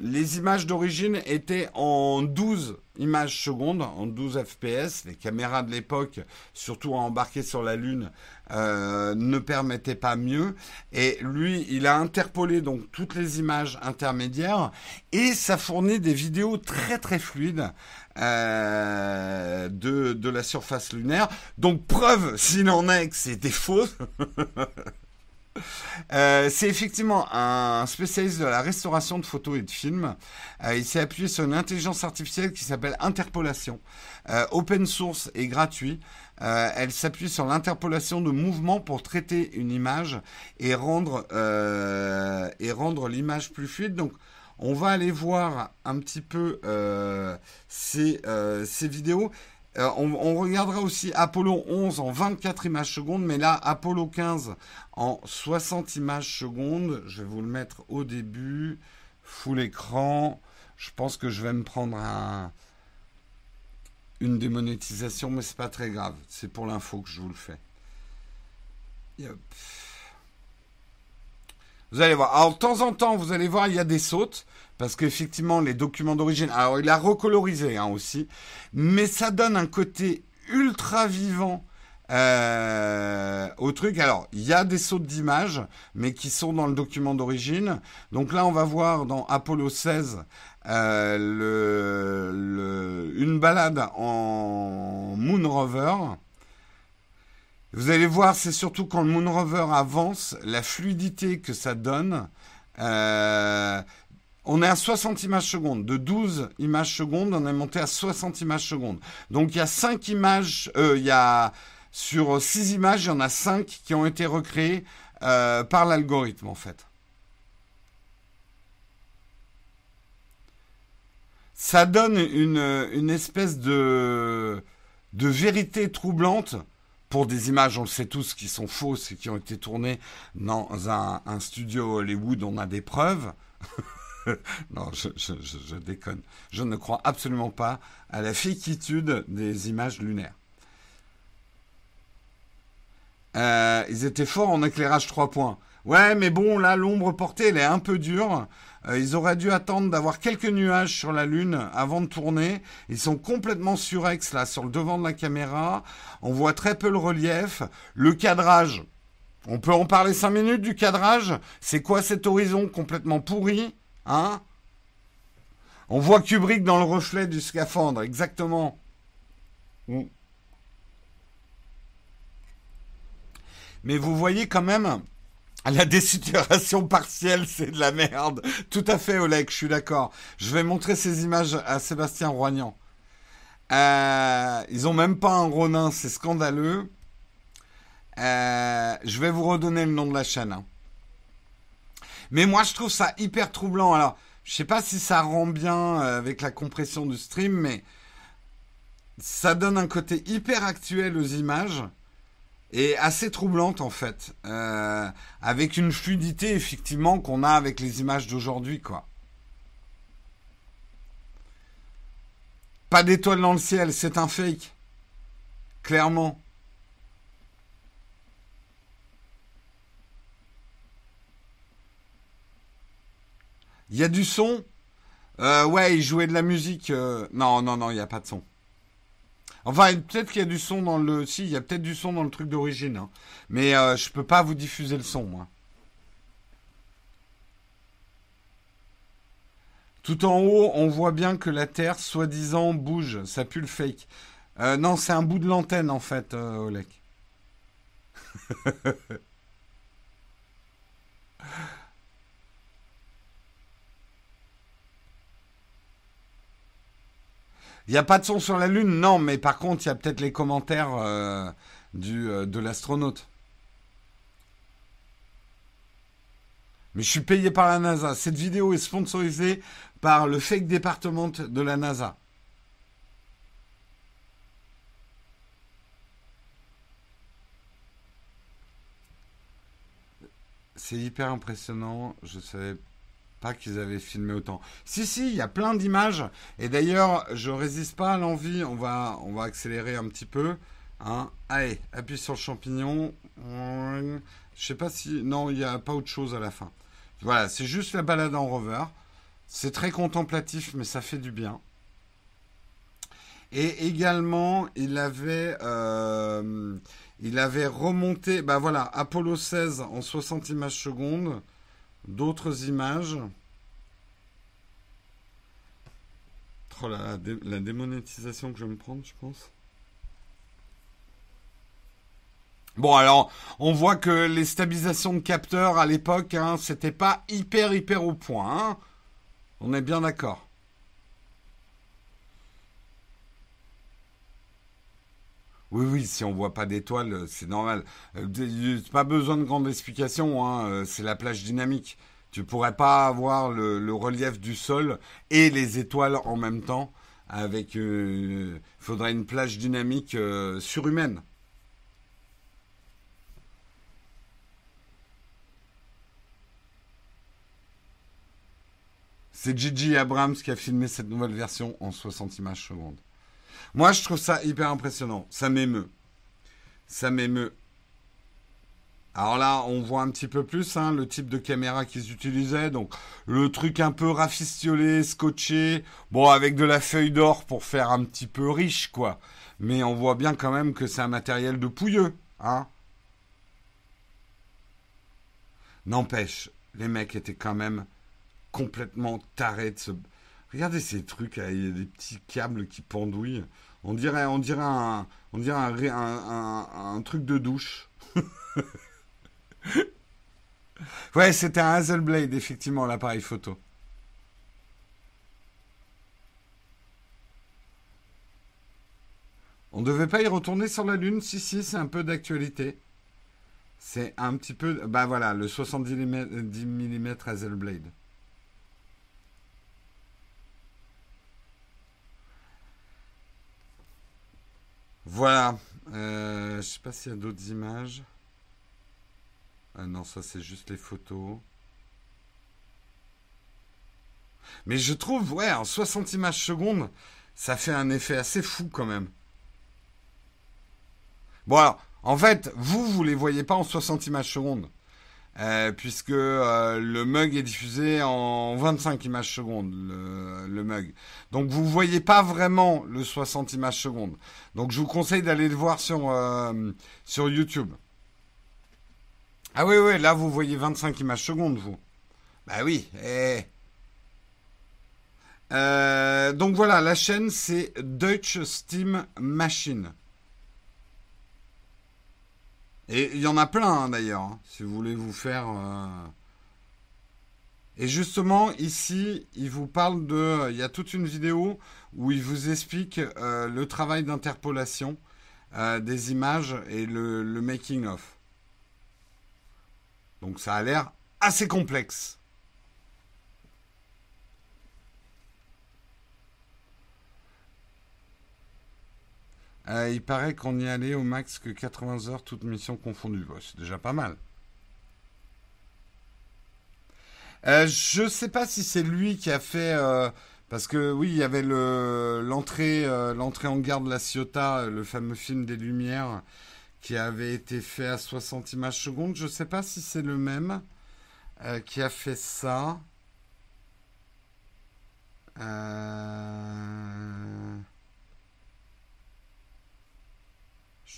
les images d'origine étaient en 12 images secondes, en 12 fps. Les caméras de l'époque, surtout à embarquer sur la Lune, euh, ne permettaient pas mieux. Et lui, il a interpolé donc toutes les images intermédiaires et ça fournit des vidéos très très fluides euh, de, de la surface lunaire. Donc preuve, s'il en est, que c'était faux. Euh, c'est effectivement un spécialiste de la restauration de photos et de films. Euh, il s'est appuyé sur une intelligence artificielle qui s'appelle interpolation. Euh, open source et gratuit. elle s'appuie sur l'interpolation de mouvements pour traiter une image et rendre et rendre l'image plus fluide. Donc on va aller voir un petit peu ces, ces vidéos. Euh, on, regardera aussi Apollo 11 en 24 images secondes, mais là, Apollo 15 en 60 images secondes. Je vais vous le mettre au début, full écran. Je pense que je vais me prendre une démonétisation, mais c'est pas très grave. C'est pour l'info que je vous le fais. Vous allez voir. Alors, de temps en temps, vous allez voir, il y a des sautes parce qu'effectivement, les documents d'origine, alors il a recolorisé hein, aussi, mais ça donne un côté ultra vivant euh, au truc. Alors, il y a des sautes d'images, mais qui sont dans le document d'origine. Donc là, on va voir dans Apollo 16 euh, une balade en Moon Rover. Vous allez voir, c'est surtout quand le Moon Rover avance, la fluidité que ça donne. Euh, on est à 60 images secondes. De 12 images secondes, on est monté à 60 images secondes. Donc il y a 5 images, euh, il y a sur 6 images, il y en a 5 qui ont été recréées euh, par l'algorithme en fait. Ça donne une, espèce de, vérité troublante pour des images, on le sait tous, qui sont fausses et qui ont été tournées dans un studio Hollywood, on a des preuves. non, je, déconne. Je ne crois absolument pas à la fiquitude des images lunaires. Euh, ils étaient forts en éclairage 3 points. Ouais, mais bon, là, l'ombre portée, elle est un peu dure. Euh, ils auraient dû attendre d'avoir quelques nuages sur la Lune avant de tourner. Ils sont complètement surex, là, sur le devant de la caméra. On voit très peu le relief. Le cadrage, on peut en parler 5 minutes du cadrage. C'est quoi cet horizon complètement pourri? Hein? On voit Kubrick dans le reflet du scaphandre, exactement. Mm. Mais vous voyez quand même, la désaturation partielle, c'est de la merde. Tout à fait, Oleg, je suis d'accord. Je vais montrer ces images à Sébastien Roignan. Euh, ils ont même pas un Ronin, c'est scandaleux. Euh, je vais vous redonner le nom de la chaîne. Hein. Mais moi, je trouve ça hyper troublant. Alors, je sais pas si ça rend bien euh, avec la compression du stream, mais ça donne un côté hyper actuel aux images et assez troublante en fait, euh, avec une fluidité effectivement qu'on a avec les images d'aujourd'hui, quoi. Pas d'étoiles dans le ciel, c'est un fake, clairement. Il y a du son euh, Ouais, il jouait de la musique. Euh, non, non, non, il n'y a pas de son. Enfin, peut-être qu'il y a du son dans le... Si, il y a peut-être du son dans le truc d'origine. Hein. Mais euh, je peux pas vous diffuser le son, moi. Tout en haut, on voit bien que la Terre, soi-disant, bouge. Ça pue le fake. Euh, non, c'est un bout de l'antenne, en fait, Oleg. Il n'y a pas de son sur la Lune, non, mais par contre, il y a peut-être les commentaires euh, euh, de l'astronaute. Mais je suis payé par la NASA. Cette vidéo est sponsorisée par le fake département de la NASA. C'est hyper impressionnant. Je savais pas qu'ils avaient filmé autant. Si, si, il y a plein d'images. Et d'ailleurs, je résiste pas à l'envie. On va, accélérer un petit peu. Hein. Allez, appuie sur le champignon. Je sais pas si. Non, il n'y a pas autre chose à la fin. Voilà, c'est juste la balade en rover. C'est très contemplatif, mais ça fait du bien. Et également, il avait, euh, il avait remonté, bah voilà, Apollo 16 en 60 images secondes d'autres images. Oh, la, démonétisation que je vais me prendre, je pense. Bon, alors, on voit que les stabilisations de capteurs à l'époque, hein, c'était pas hyper, hyper au point. Hein. on est bien d'accord. Oui, oui, si on voit pas d'étoiles, euh, c'est normal. Euh, pas besoin de grande explication, hein, euh, c'est la plage dynamique. Tu pourrais pas avoir le, relief du sol et les étoiles en même temps. Avec, faudrait une plage dynamique surhumaine. C'est Gigi Abrams qui a filmé cette nouvelle version en 60 images secondes. Moi, je trouve ça hyper impressionnant. Ça m'émeut. Ça m'émeut. Alors là, on voit un petit peu plus hein, le type de caméra qu'ils utilisaient. Donc le truc un peu rafistiolé, scotché, bon avec de la feuille d'or pour faire un petit peu riche quoi. Mais on voit bien quand même que c'est un matériel de pouilleux, hein. N'empêche, les mecs étaient quand même complètement tarés de ce. Regardez ces trucs, il y a des petits câbles qui pendouillent. On dirait, on dirait un, dirait un, truc de douche. ouais, c'était un Hazelblade, effectivement, l'appareil photo. On devait pas y retourner sur la Lune? Si, si, c'est un peu d'actualité. C'est un petit peu... Bah voilà, le 70 mm Hazelblade. Voilà. Euh, je sais pas s'il y a d'autres images. Ah non, ça c'est juste les photos. Mais je trouve, ouais, en 60 images secondes, ça fait un effet assez fou quand même. Bon alors, en fait, vous, vous les voyez pas en 60 images secondes. Euh, puisque euh, le mug est diffusé en 25 images secondes, le, mug. Donc vous voyez pas vraiment le 60 images secondes. Donc je vous conseille d'aller le voir sur, euh, YouTube. Ah oui, oui, là vous voyez 25 images secondes, vous. Bah oui. Eh. Donc voilà, la chaîne c'est Deutsche Steam Machine. Et il y en a plein hein, d'ailleurs, hein, si vous voulez vous faire. Euh. Et justement, ici, il vous parle de. Il y a toute une vidéo où il vous explique euh, le travail d'interpolation des images et le making-of. Donc ça a l'air assez complexe. Euh, il paraît qu'on y allait au max que 80 heures, toutes missions confondues. c'est déjà pas mal. Euh, je ne sais pas si c'est lui qui a fait. Euh, parce que oui, il y avait l'entrée l'entrée en garde de la Ciotat, le fameux film des Lumières, qui avait été fait à 60 images secondes. Je ne sais pas si c'est le même euh, qui a fait ça. Euh...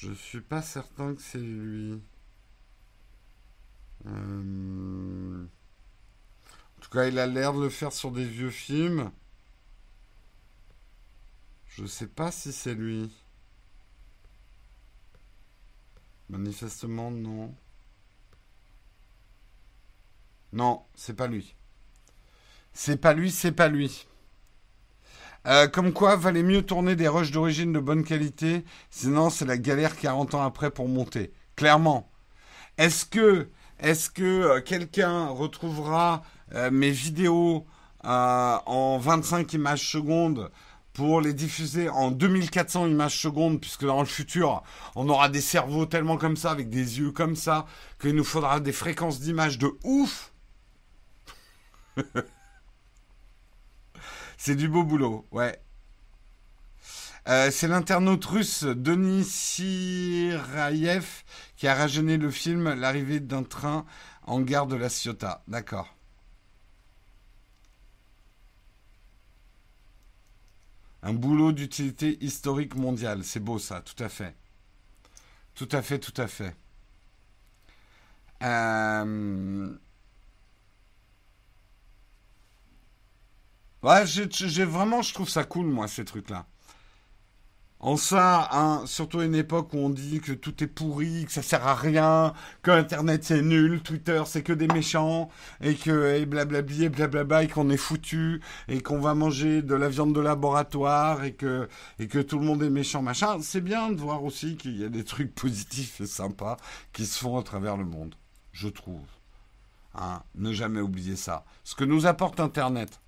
Je suis pas certain que c'est lui. Euh, en tout cas, il a l'air de le faire sur des vieux films. Je sais pas si c'est lui. Manifestement, non. Non, c'est pas lui. C'est pas lui, c'est pas lui. Euh, comme quoi, valait mieux tourner des rushs d'origine de bonne qualité, sinon c'est la galère 40 ans après pour monter. Clairement. Est-ce que, est-ce que euh, quelqu'un retrouvera euh, mes vidéos en 25 images secondes pour les diffuser en 2400 images secondes, puisque dans le futur, on aura des cerveaux tellement comme ça, avec des yeux comme ça, qu'il nous faudra des fréquences d'image de ouf. C'est du beau boulot, ouais. Euh, c'est l'internaute russe Denis Sirayev qui a rajeuni le film L'arrivée d'un train en gare de la Ciotat. D'accord. Un boulot d'utilité historique mondiale. C'est beau ça, tout à fait. Tout à fait, tout à fait. Euh... Ouais, j'ai vraiment, je trouve ça cool, moi, ces trucs-là. En ça, hein, surtout à une époque où on dit que tout est pourri, que ça sert à rien, que Internet c'est nul, Twitter c'est que des méchants, et que et blablabli et blablabla, et qu'on est foutu, et qu'on va manger de la viande de laboratoire, et que, et que tout le monde est méchant, machin. C'est bien de voir aussi qu'il y a des trucs positifs et sympas qui se font à travers le monde, je trouve. Hein, ne jamais oublier ça. Ce que nous apporte Internet.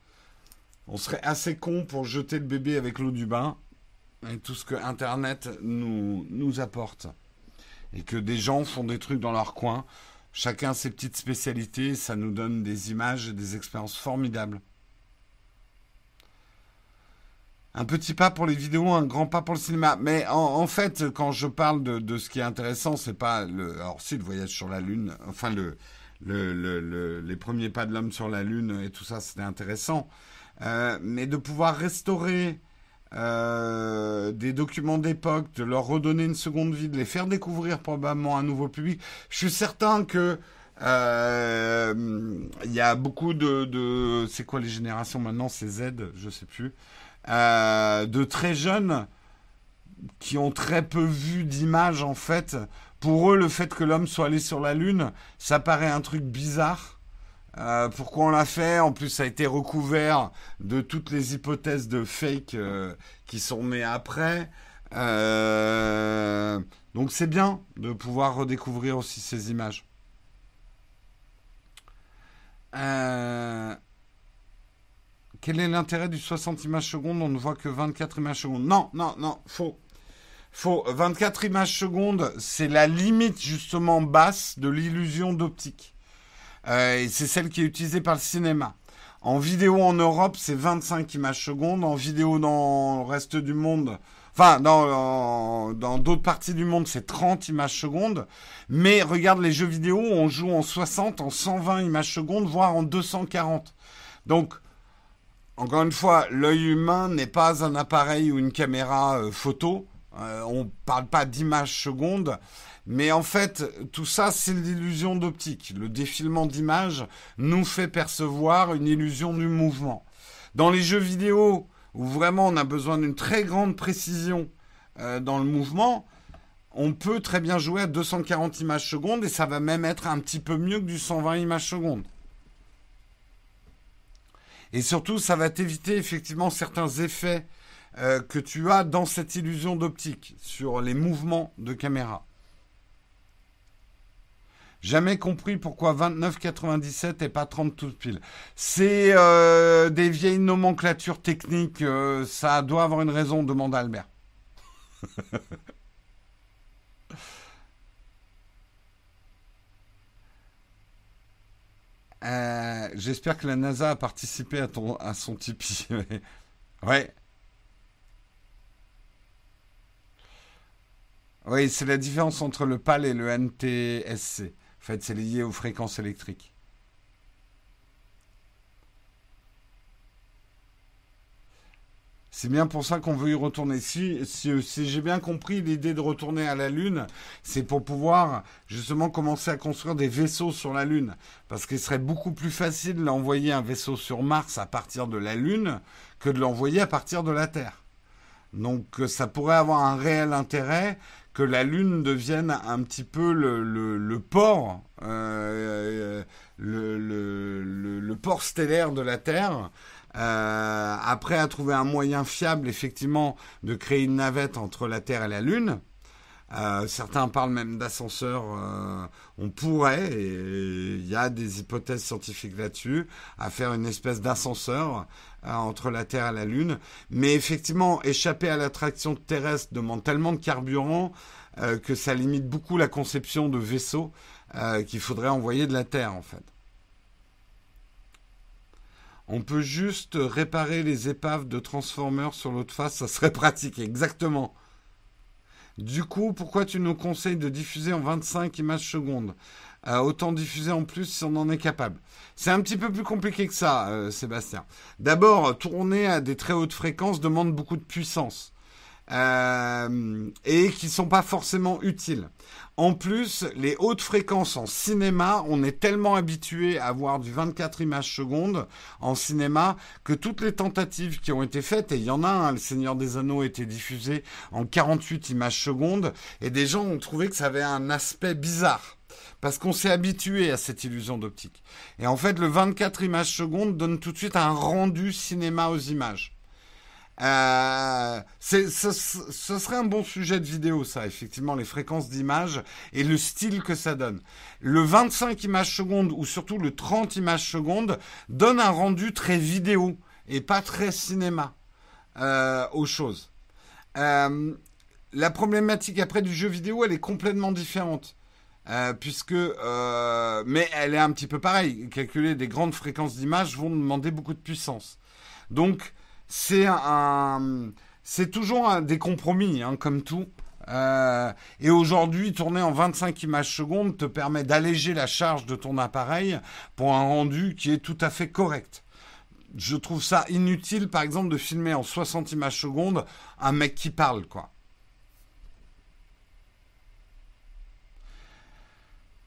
On serait assez con pour jeter le bébé avec l'eau du bain et tout ce que Internet nous, nous apporte. Et que des gens font des trucs dans leur coin, chacun ses petites spécialités, ça nous donne des images et des expériences formidables. Un petit pas pour les vidéos, un grand pas pour le cinéma. Mais en, fait, quand je parle de, ce qui est intéressant, c'est pas le. Alors, si le voyage sur la Lune, enfin le, le, les premiers pas de l'homme sur la Lune et tout ça, c'était intéressant. Euh, mais de pouvoir restaurer euh, des documents d'époque, de leur redonner une seconde vie, de les faire découvrir probablement à un nouveau public. Je suis certain que euh, il y a beaucoup de, c'est quoi les générations maintenant? C'est Z, je sais plus. De très jeunes qui ont très peu vu d'images en fait. Pour eux, le fait que l'homme soit allé sur la Lune, ça paraît un truc bizarre. Euh, pourquoi on l'a fait? En plus, ça a été recouvert de toutes les hypothèses de fake euh, qui sont nées après. donc c'est bien de pouvoir redécouvrir aussi ces images. Euh, quel est l'intérêt du 60 images secondes? On ne voit que 24 images secondes. Non, non, non, faux. Faux. 24 images secondes, c'est la limite justement basse de l'illusion d'optique. Euh, et c'est celle qui est utilisée par le cinéma. En vidéo en Europe, c'est 25 images secondes. En vidéo dans le reste du monde, enfin dans d'autres parties du monde, c'est 30 images secondes. Mais regarde les jeux vidéo, on joue en 60, en 120 images secondes, voire en 240. Donc encore une fois, l'œil humain n'est pas un appareil ou une caméra euh, photo. Euh, on ne parle pas d'images secondes. Mais en fait, tout ça, c'est l'illusion d'optique. Le défilement d'images nous fait percevoir une illusion du mouvement. Dans les jeux vidéo, où vraiment on a besoin d'une très grande précision euh, dans le mouvement, on peut très bien jouer à 240 images secondes et ça va même être un petit peu mieux que du 120 images secondes. Et surtout, ça va t'éviter effectivement certains effets euh, que tu as dans cette illusion d'optique sur les mouvements de caméra. Jamais compris pourquoi 29,97 et pas 30 tout pile. C'est euh, des vieilles nomenclatures techniques. Euh, ça doit avoir une raison, demande Albert. Euh, j'espère que la NASA a participé à, ton, à son Tipeee. ouais. Oui, c'est la différence entre le PAL et le NTSC. En fait, c'est lié aux fréquences électriques. C'est bien pour ça qu'on veut y retourner. Si, si, j'ai bien compris, l'idée de retourner à la Lune, c'est pour pouvoir justement commencer à construire des vaisseaux sur la Lune. Parce qu'il serait beaucoup plus facile d'envoyer un vaisseau sur Mars à partir de la Lune que de l'envoyer à partir de la Terre. Donc ça pourrait avoir un réel intérêt que la Lune devienne un petit peu le, port, euh, le, le, port stellaire de la Terre euh, après, à trouver un moyen fiable, effectivement, de créer une navette entre la Terre et la Lune. Euh, certains parlent même d'ascenseur. Euh, on pourrait, et il y a des hypothèses scientifiques là-dessus, à faire une espèce d'ascenseur entre la Terre et la Lune. Mais effectivement, échapper à l'attraction terrestre demande tellement de carburant que ça limite beaucoup la conception de vaisseaux qu'il faudrait envoyer de la Terre, en fait. On peut juste réparer les épaves de Transformers sur l'autre face, ça serait pratique, exactement. Du coup, pourquoi tu nous conseilles de diffuser en 25 images secondes? Euh, Autant diffuser en plus si on en est capable. C'est un petit peu plus compliqué que ça, euh, Sébastien. D'abord, tourner à des très hautes fréquences demande beaucoup de puissance. Euh, et qui sont pas forcément utiles. En plus, les hautes fréquences en cinéma, on est tellement habitué à avoir du 24 images secondes en cinéma que toutes les tentatives qui ont été faites, et il y en a, un, Le Seigneur des Anneaux a été diffusé en 48 images secondes, et des gens ont trouvé que ça avait un aspect bizarre parce qu'on s'est habitué à cette illusion d'optique. Et en fait, le 24 images secondes donne tout de suite un rendu cinéma aux images. Euh, ce, serait un bon sujet de vidéo, ça, effectivement, les fréquences d'image et le style que ça donne. Le 25 images secondes ou surtout le 30 images secondes donne un rendu très vidéo et pas très cinéma euh, aux choses. Euh, la problématique après du jeu vidéo, elle est complètement différente. puisque, mais elle est un petit peu pareille. Calculer des grandes fréquences d'image vont demander beaucoup de puissance. Donc, c'est un, c'est toujours un, des compromis, hein, comme tout. Euh, et aujourd'hui, tourner en 25 images secondes te permet d'alléger la charge de ton appareil pour un rendu qui est tout à fait correct. Je trouve ça inutile, par exemple, de filmer en 60 images secondes un mec qui parle, quoi.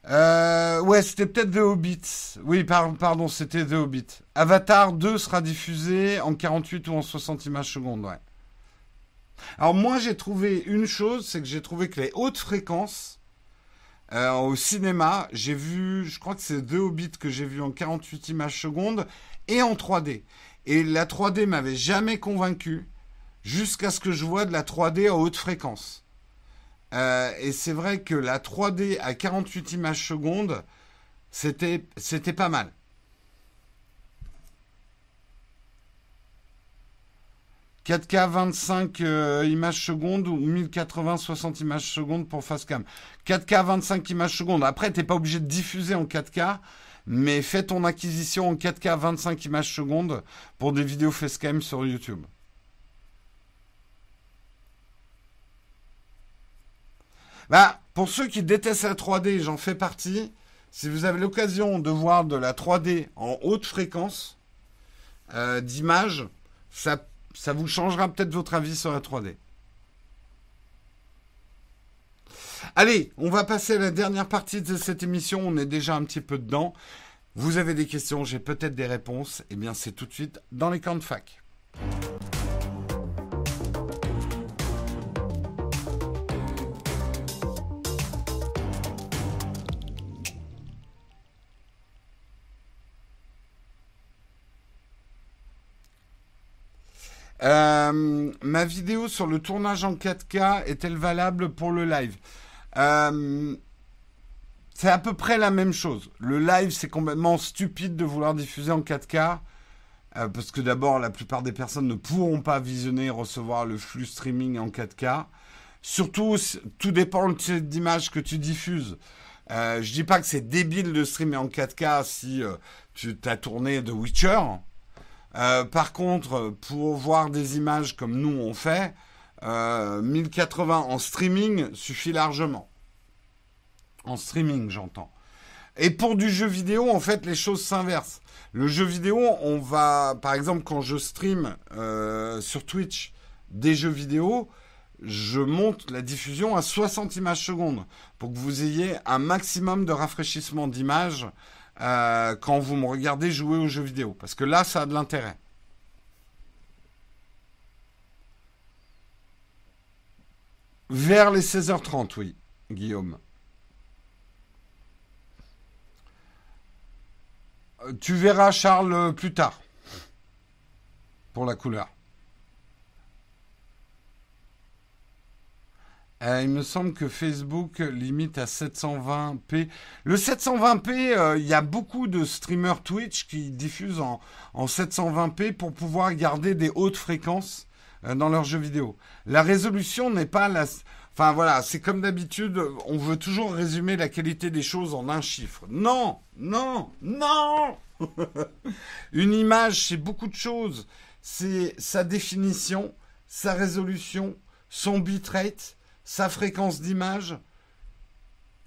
Euh, ouais, c'était peut-être The Hobbit. Oui, pardon, c'était The Hobbit. Avatar 2 sera diffusé en 48 ou en 60 images secondes. Alors moi, j'ai trouvé une chose, c'est que j'ai trouvé que les hautes fréquences euh, au cinéma, j'ai vu, je crois que c'est The Hobbit que j'ai vu en 48 images secondes et en 3D. Et la 3D m'avait jamais convaincu jusqu'à ce que je vois de la 3D à haute fréquence. Euh, et c'est vrai que la 3D à 48 images secondes, c'était, pas mal. 4K 25 euh, images secondes ou 1080 60 images secondes pour Facecam. 4K 25 images secondes. Après, tu n'es pas obligé de diffuser en 4K, mais fais ton acquisition en 4K 25 images secondes pour des vidéos Facecam sur YouTube. Bah, pour ceux qui détestent la 3D, j'en fais partie. Si vous avez l'occasion de voir de la 3D en haute fréquence euh, d'image, ça, ça vous changera peut-être votre avis sur la 3D. Allez, on va passer à la dernière partie de cette émission. On est déjà un petit peu dedans. Vous avez des questions, j'ai peut-être des réponses. Eh bien, c'est tout de suite dans les camps de fac. Euh, ma vidéo sur le tournage en 4K est-elle valable pour le live euh, C'est à peu près la même chose. Le live, c'est complètement stupide de vouloir diffuser en 4K. Euh, parce que d'abord, la plupart des personnes ne pourront pas visionner et recevoir le flux streaming en 4K. Surtout, tout dépend d'image que tu diffuses. Je dis pas que c'est débile de streamer en 4K si tu as tourné The Witcher. Euh, par contre, pour voir des images comme nous on fait, 1080 euh, en streaming suffit largement. En streaming, j'entends. Et pour du jeu vidéo, en fait, les choses s'inversent. Le jeu vidéo, on va, par exemple, quand je stream euh, sur Twitch des jeux vidéo, je monte la diffusion à 60 images secondes pour que vous ayez un maximum de rafraîchissement d'images euh, quand vous me regardez jouer aux jeux vidéo. Parce que là, ça a de l'intérêt. Vers les 16h30, oui, Guillaume. Euh, tu verras Charles plus tard. Pour la couleur. Euh, il me semble que Facebook limite à 720p. Le 720p, euh, il y a beaucoup de streamers Twitch qui diffusent en, 720p pour pouvoir garder des hautes fréquences euh, dans leurs jeux vidéo. La résolution n'est pas la... Enfin voilà, c'est comme d'habitude, on veut toujours résumer la qualité des choses en un chiffre. Non, non, non Une image, c'est beaucoup de choses. C'est sa définition, sa résolution, son bitrate, sa fréquence d'image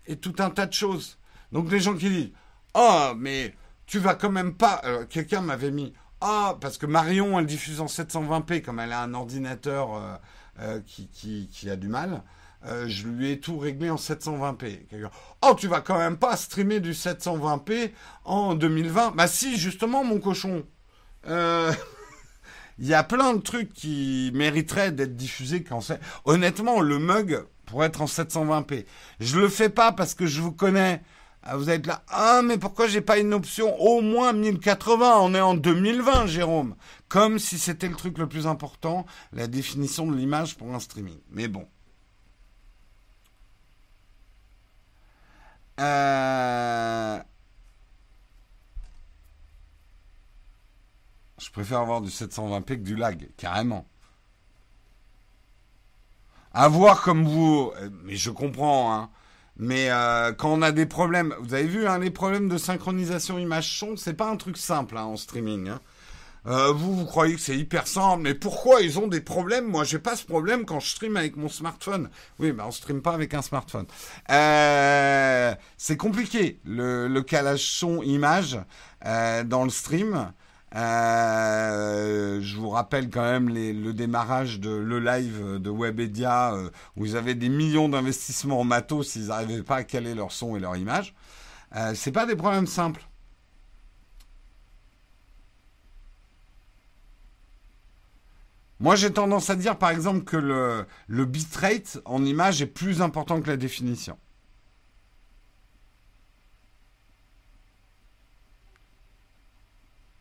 et tout un tas de choses. Donc les gens qui disent Oh, mais tu vas quand même pas. Euh, quelqu'un m'avait mis Ah, parce que Marion, elle diffuse en 720p, comme elle a un ordinateur euh, euh, qui, qui, a du mal. je lui ai tout réglé en 720p. Oh, tu vas quand même pas streamer du 720p en 2020 Bah si, justement, mon cochon. Il y a plein de trucs qui mériteraient d'être diffusés quand c'est. Honnêtement, le mug pourrait être en 720p. Je le fais pas parce que je vous connais. Ah, vous êtes là, ah mais pourquoi j'ai pas une option au moins 1080 On est en 2020, Jérôme. Comme si c'était le truc le plus important, la définition de l'image pour un streaming. Mais bon. Euh... Je préfère avoir du 720p que du lag, carrément. À voir comme vous, euh, mais je comprends, hein. Mais euh, quand on a des problèmes, vous avez vu, hein, les problèmes de synchronisation image-son, c'est pas un truc simple hein, en streaming. Hein. Euh, vous, vous croyez que c'est hyper simple, mais pourquoi ils ont des problèmes? Moi, j'ai pas ce problème quand je stream avec mon smartphone. Oui, mais on stream pas avec un smartphone. C'est compliqué le, calage son-image euh, dans le stream. Euh, je vous rappelle quand même le démarrage de le live de Webedia euh, où ils avaient des millions d'investissements en matos s'ils n'arrivaient pas à caler leur son et leur image. Euh, c'est pas des problèmes simples. Moi, j'ai tendance à dire, par exemple, que le, le bitrate en image est plus important que la définition.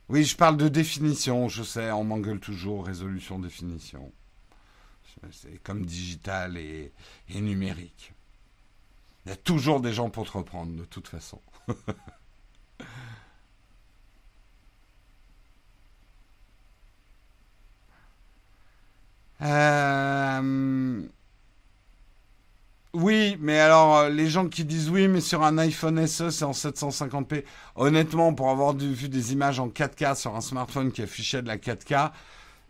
Oui, je parle de définition, je sais, on m'engueule toujours, résolution, définition. C'est comme digital et, numérique. Il y a toujours des gens pour te reprendre, de toute façon. euh... Oui, mais alors euh, les gens qui disent oui, mais sur un iPhone SE c'est en 750p. Honnêtement, pour avoir vu des images en 4K sur un smartphone qui affichait de la 4K,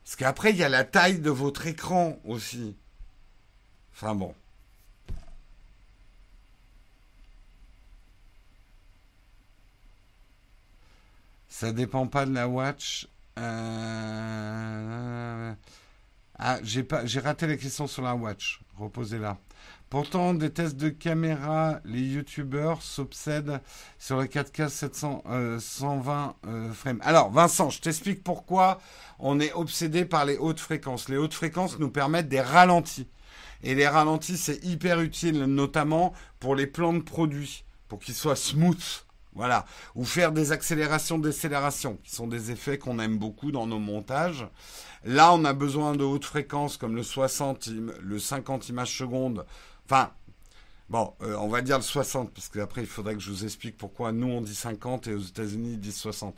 parce qu'après il y a la taille de votre écran aussi. Enfin bon. Ça dépend pas de la watch. Euh... Ah, j'ai raté la question sur la watch. Reposez-la. Pourtant, des tests de caméra, les youtubeurs s'obsèdent sur la 4K 700, euh, 120 euh, frames. Alors, Vincent, je t'explique pourquoi on est obsédé par les hautes fréquences. Les hautes fréquences nous permettent des ralentis. Et les ralentis, c'est hyper utile, notamment pour les plans de produits, pour qu'ils soient smooth. Voilà. Ou faire des accélérations, décélérations, qui sont des effets qu'on aime beaucoup dans nos montages. Là, on a besoin de hautes fréquences comme le 60, le 50 images secondes Enfin, bon, euh, on va dire le 60, parce qu'après, il faudrait que je vous explique pourquoi nous, on dit 50 et aux États-Unis, ils disent 60.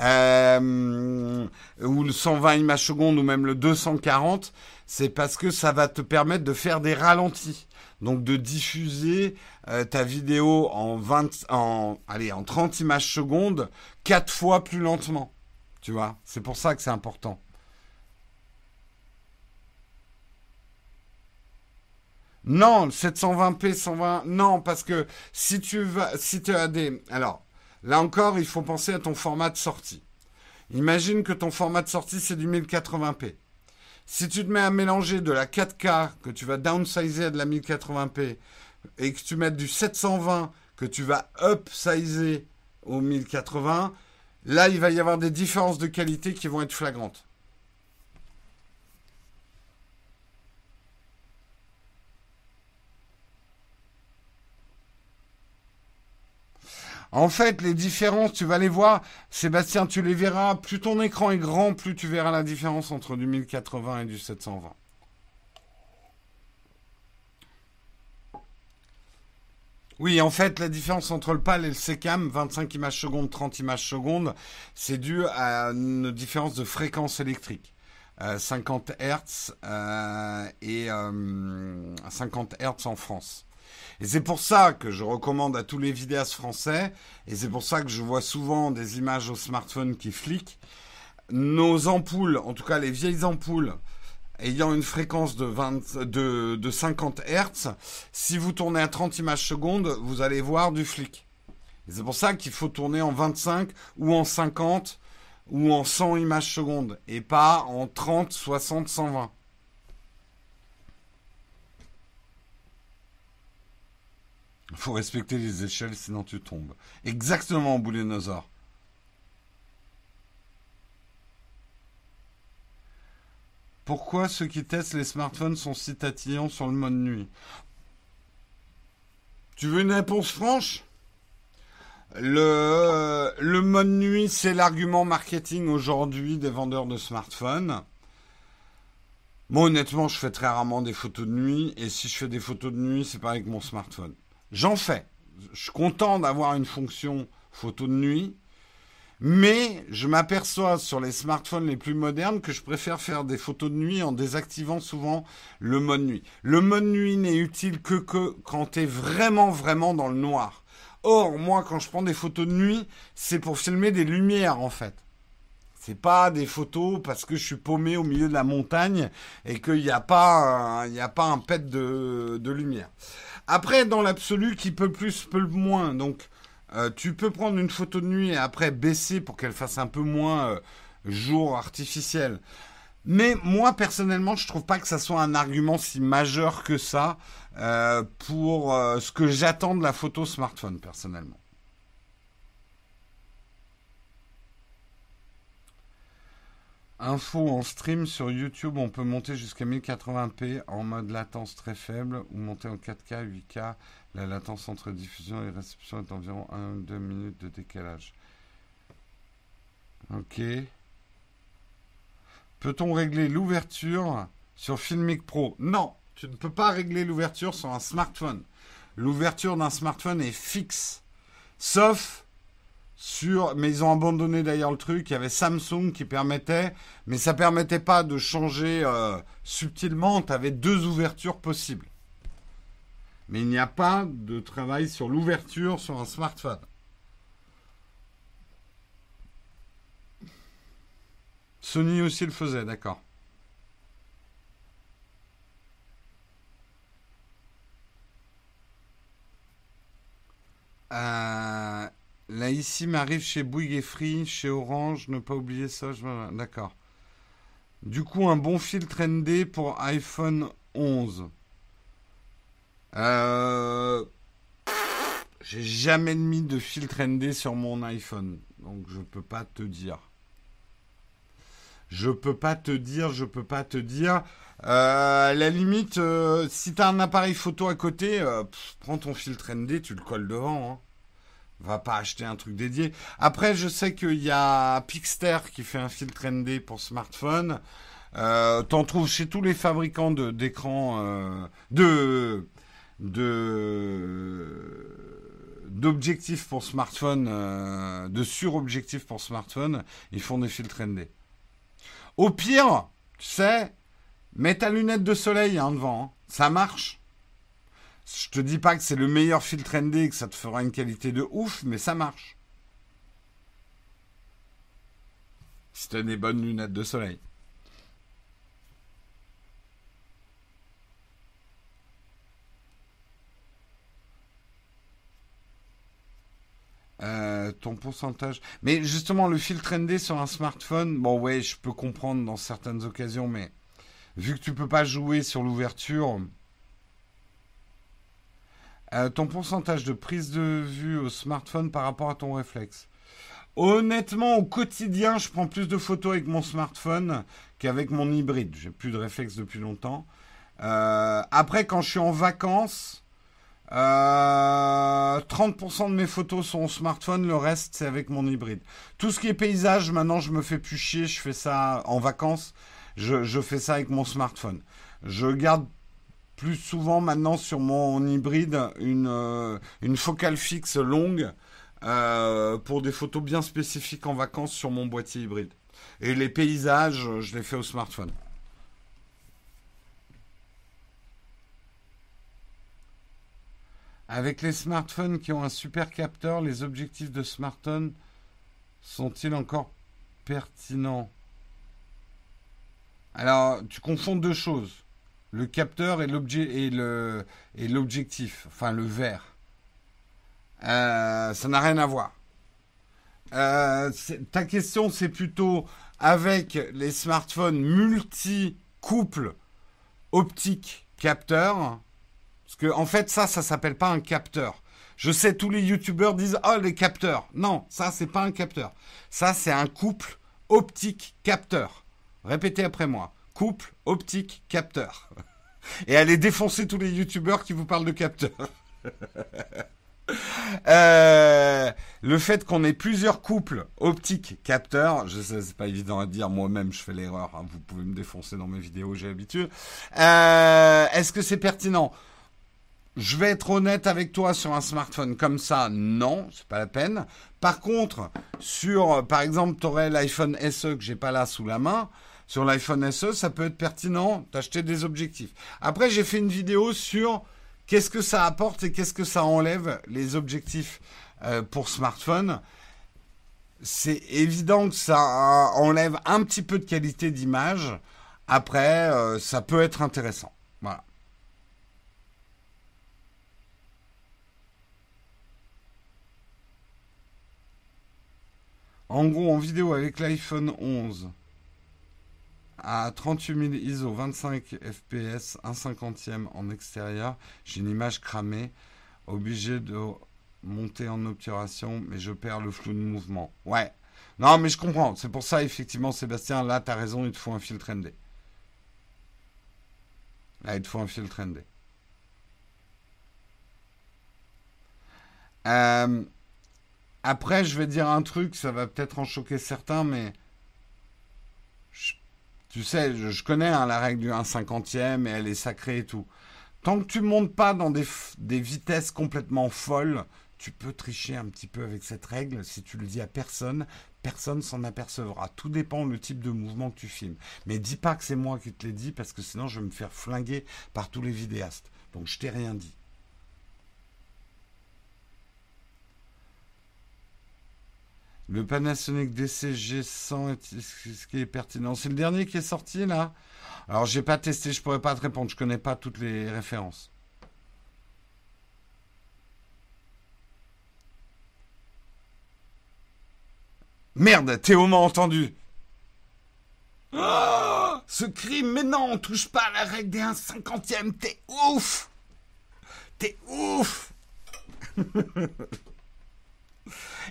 Euh, ou le 120 images secondes, ou même le 240, c'est parce que ça va te permettre de faire des ralentis. Donc de diffuser euh, ta vidéo en 20, en, allez, en 30 images secondes, quatre fois plus lentement. Tu vois, c'est pour ça que c'est important. Non, 720p, 120. Non, parce que si tu vas, si tu as des, alors là encore, il faut penser à ton format de sortie. Imagine que ton format de sortie c'est du 1080p. Si tu te mets à mélanger de la 4K que tu vas downsizer de la 1080p et que tu mets du 720 que tu vas upsizer au 1080, là il va y avoir des différences de qualité qui vont être flagrantes. En fait, les différences, tu vas les voir. Sébastien, tu les verras. Plus ton écran est grand, plus tu verras la différence entre du 1080 et du 720. Oui, en fait, la différence entre le PAL et le SECAM, 25 images secondes, 30 images secondes, c'est dû à une différence de fréquence électrique. 50 Hz euh, et 50 euh, Hz en France. Et c'est pour ça que je recommande à tous les vidéastes français, et c'est pour ça que je vois souvent des images au smartphone qui fliquent. Nos ampoules, en tout cas les vieilles ampoules, ayant une fréquence de, 20, de, de 50 Hz, si vous tournez à 30 images secondes, vous allez voir du flic. C'est pour ça qu'il faut tourner en 25 ou en 50 ou en 100 images secondes et pas en 30, 60, 120. Faut respecter les échelles, sinon tu tombes. Exactement, boulénosaure. Pourquoi ceux qui testent les smartphones sont si tatillons sur le mode nuit? Tu veux une réponse franche? Le, le mode nuit, c'est l'argument marketing aujourd'hui des vendeurs de smartphones. Moi, honnêtement, je fais très rarement des photos de nuit. Et si je fais des photos de nuit, c'est pas avec mon smartphone. J'en fais. Je suis content d'avoir une fonction photo de nuit, mais je m'aperçois sur les smartphones les plus modernes que je préfère faire des photos de nuit en désactivant souvent le mode nuit. Le mode nuit n'est utile que, quand tu es vraiment, vraiment dans le noir. Or, moi, quand je prends des photos de nuit, c'est pour filmer des lumières, en fait. C'est pas des photos parce que je suis paumé au milieu de la montagne et qu'il n'y a pas, un pet de lumière. Après, dans l'absolu, qui peut plus, peut le moins. Donc, euh, tu peux prendre une photo de nuit et après baisser pour qu'elle fasse un peu moins euh, jour artificiel. Mais moi personnellement, je trouve pas que ça soit un argument si majeur que ça euh, pour ce que j'attends de la photo smartphone personnellement. Info en stream sur YouTube, on peut monter jusqu'à 1080p en mode latence très faible ou monter en 4K, 8K. La latence entre diffusion et réception est environ 1 2 minutes de décalage. Ok. Peut-on régler l'ouverture sur Filmic Pro? Non, tu ne peux pas régler l'ouverture sur un smartphone. L'ouverture d'un smartphone est fixe. Sauf sur, mais ils ont abandonné d'ailleurs le truc. Il y avait Samsung qui permettait, mais ça permettait pas de changer euh, subtilement. Tu avais deux ouvertures possibles. Mais il n'y a pas de travail sur l'ouverture sur un smartphone. Sony aussi le faisait, d'accord. Euh, Là, ici, m'arrive chez Bouygues et Free, chez Orange, ne pas oublier ça. D'accord. Du coup, un bon filtre ND pour iPhone 11. Euh... J'ai jamais mis de filtre ND sur mon iPhone, donc je peux pas te dire. Je peux pas te dire, je peux pas te dire. Euh, la limite, euh, si tu as un appareil photo à côté, prends ton filtre ND, tu le colles devant. Hein va pas acheter un truc dédié. Après, je sais qu'il y a Pixter qui fait un filtre ND pour smartphone. Euh, T'en trouves chez tous les fabricants d'écrans euh, de d'objectifs pour smartphone, euh, de surobjectifs pour smartphone, ils font des filtres ND. Au pire, tu sais, mets ta lunette de soleil hein, devant, ça marche. Je te dis pas que c'est le meilleur filtre ND que ça te fera une qualité de ouf, mais ça marche. Si tu as des bonnes lunettes de soleil. Euh, ton pourcentage. Mais justement, le filtre ND sur un smartphone, bon ouais, je peux comprendre dans certaines occasions, mais vu que tu peux pas jouer sur l'ouverture, euh, ton pourcentage de prise de vue au smartphone par rapport à ton réflexe. Honnêtement, au quotidien, je prends plus de photos avec mon smartphone qu'avec mon hybride. J'ai plus de réflexe depuis longtemps. Euh, après, quand je suis en vacances, 30% euh, de mes photos sont au smartphone, le reste c'est avec mon hybride. Tout ce qui est paysage, maintenant je me fais plus chier, je fais ça en vacances, je, je fais ça avec mon smartphone. Je garde plus souvent maintenant sur mon hybride une, euh, une focale fixe longue euh, pour des photos bien spécifiques en vacances sur mon boîtier hybride. Et les paysages, je les fais au smartphone. Avec les smartphones qui ont un super capteur, les objectifs de smartphone sont-ils encore pertinents? Alors, tu confonds deux choses le capteur et l'objectif, enfin le verre. Euh, ça n'a rien à voir. Euh, ta question, c'est plutôt avec les smartphones multi-couple optique capteur. Parce que, en fait, ça, ça s'appelle pas un capteur. Je sais, tous les youtubeurs disent Oh, les capteurs. Non, ça, c'est pas un capteur. Ça, c'est un couple optique capteur. Répétez après moi couple optique capteur. Et allez défoncer tous les youtubeurs qui vous parlent de capteurs. Euh, le fait qu'on ait plusieurs couples optiques capteurs, je sais c'est pas évident à dire, moi-même je fais l'erreur, hein. vous pouvez me défoncer dans mes vidéos, j'ai l'habitude. Euh, est-ce que c'est pertinent? Je vais être honnête avec toi sur un smartphone comme ça, non, c'est pas la peine. Par contre, sur, par exemple, tu aurais l'iPhone SE que j'ai pas là sous la main sur l'iPhone SE, ça peut être pertinent d'acheter des objectifs. Après, j'ai fait une vidéo sur qu'est-ce que ça apporte et qu'est-ce que ça enlève les objectifs euh, pour smartphone. c'est évident que ça enlève un petit peu de qualité d'image. Après, euh, ça peut être intéressant. Voilà. En gros, en vidéo avec l'iPhone 11 à 38 000 ISO, 25 fps, 1 cinquantième en extérieur, j'ai une image cramée, obligé de monter en obturation, mais je perds le flou de mouvement. Ouais. Non, mais je comprends. C'est pour ça, effectivement, Sébastien, là, tu as raison, il te faut un filtre ND. Là, il te faut un filtre ND. Euh, après, je vais dire un truc, ça va peut-être en choquer certains, mais tu sais, je, connais hein, la règle du 1 cinquantième et elle est sacrée et tout. Tant que tu ne montes pas dans des, des vitesses complètement folles, tu peux tricher un petit peu avec cette règle. Si tu le dis à personne, personne s'en apercevra. Tout dépend du type de mouvement que tu filmes. Mais dis pas que c'est moi qui te l'ai dit parce que sinon je vais me faire flinguer par tous les vidéastes. Donc je t'ai rien dit. Le Panasonic DCG 100 est ce qui est pertinent? C'est le dernier qui est sorti là? Alors j'ai pas testé, je pourrais pas te répondre, je connais pas toutes les références. Merde, Théo m'a entendu. Oh, ce crime, mais non, on touche pas à la règle des 1 cinquantième, t'es ouf T'es ouf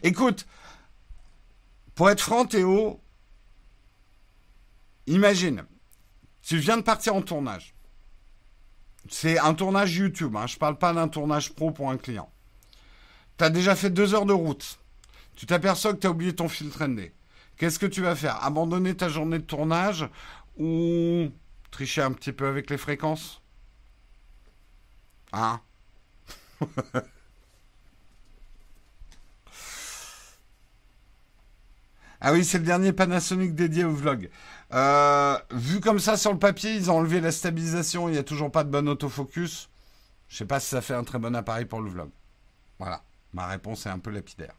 Écoute, pour être franc, Théo, imagine, tu viens de partir en tournage. C'est un tournage YouTube, hein, je ne parle pas d'un tournage pro pour un client. Tu as déjà fait deux heures de route. Tu t'aperçois que tu as oublié ton filtre ND. Qu'est-ce que tu vas faire? Abandonner ta journée de tournage ou tricher un petit peu avec les fréquences? Hein? Ah oui, c'est le dernier Panasonic dédié au vlog. Euh, vu comme ça sur le papier, ils ont enlevé la stabilisation, il n'y a toujours pas de bon autofocus. Je sais pas si ça fait un très bon appareil pour le vlog. Voilà, ma réponse est un peu lapidaire.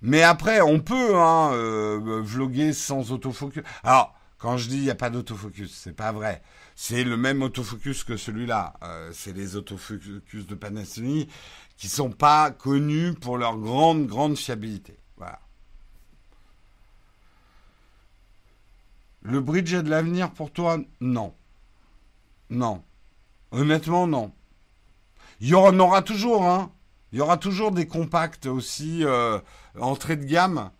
Mais après, on peut hein, euh, vloguer sans autofocus. Alors, quand je dis il n'y a pas d'autofocus, c'est pas vrai. C'est le même autofocus que celui-là. Euh, c'est les autofocus de Panasonic qui sont pas connus pour leur grande, grande fiabilité. Voilà. Le bridge a de l'avenir pour toi? Non. Non. Honnêtement, non. Il y en aura toujours, hein. Il y aura toujours des compacts aussi euh, entrée de gamme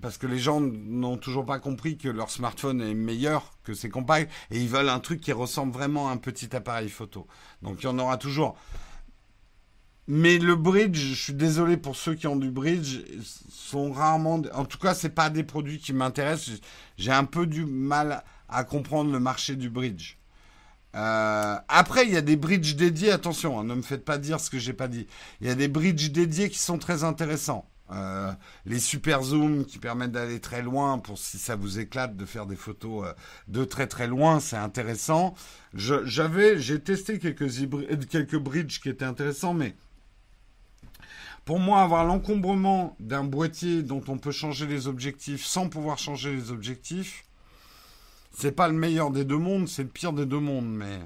parce que les gens n'ont toujours pas compris que leur smartphone est meilleur que ses compacts et ils veulent un truc qui ressemble vraiment à un petit appareil photo. Donc il y en aura toujours. Mais le bridge, je suis désolé pour ceux qui ont du bridge, sont rarement. En tout cas, c'est pas des produits qui m'intéressent. J'ai un peu du mal à comprendre le marché du bridge. Euh, après, il y a des bridges dédiés. Attention, hein, ne me faites pas dire ce que j'ai pas dit. Il y a des bridges dédiés qui sont très intéressants. Euh, les super zooms qui permettent d'aller très loin pour si ça vous éclate de faire des photos euh, de très très loin, c'est intéressant. J'avais, j'ai testé quelques, quelques bridges qui étaient intéressants, mais pour moi, avoir l'encombrement d'un boîtier dont on peut changer les objectifs sans pouvoir changer les objectifs, c'est pas le meilleur des deux mondes, c'est le pire des deux mondes, mais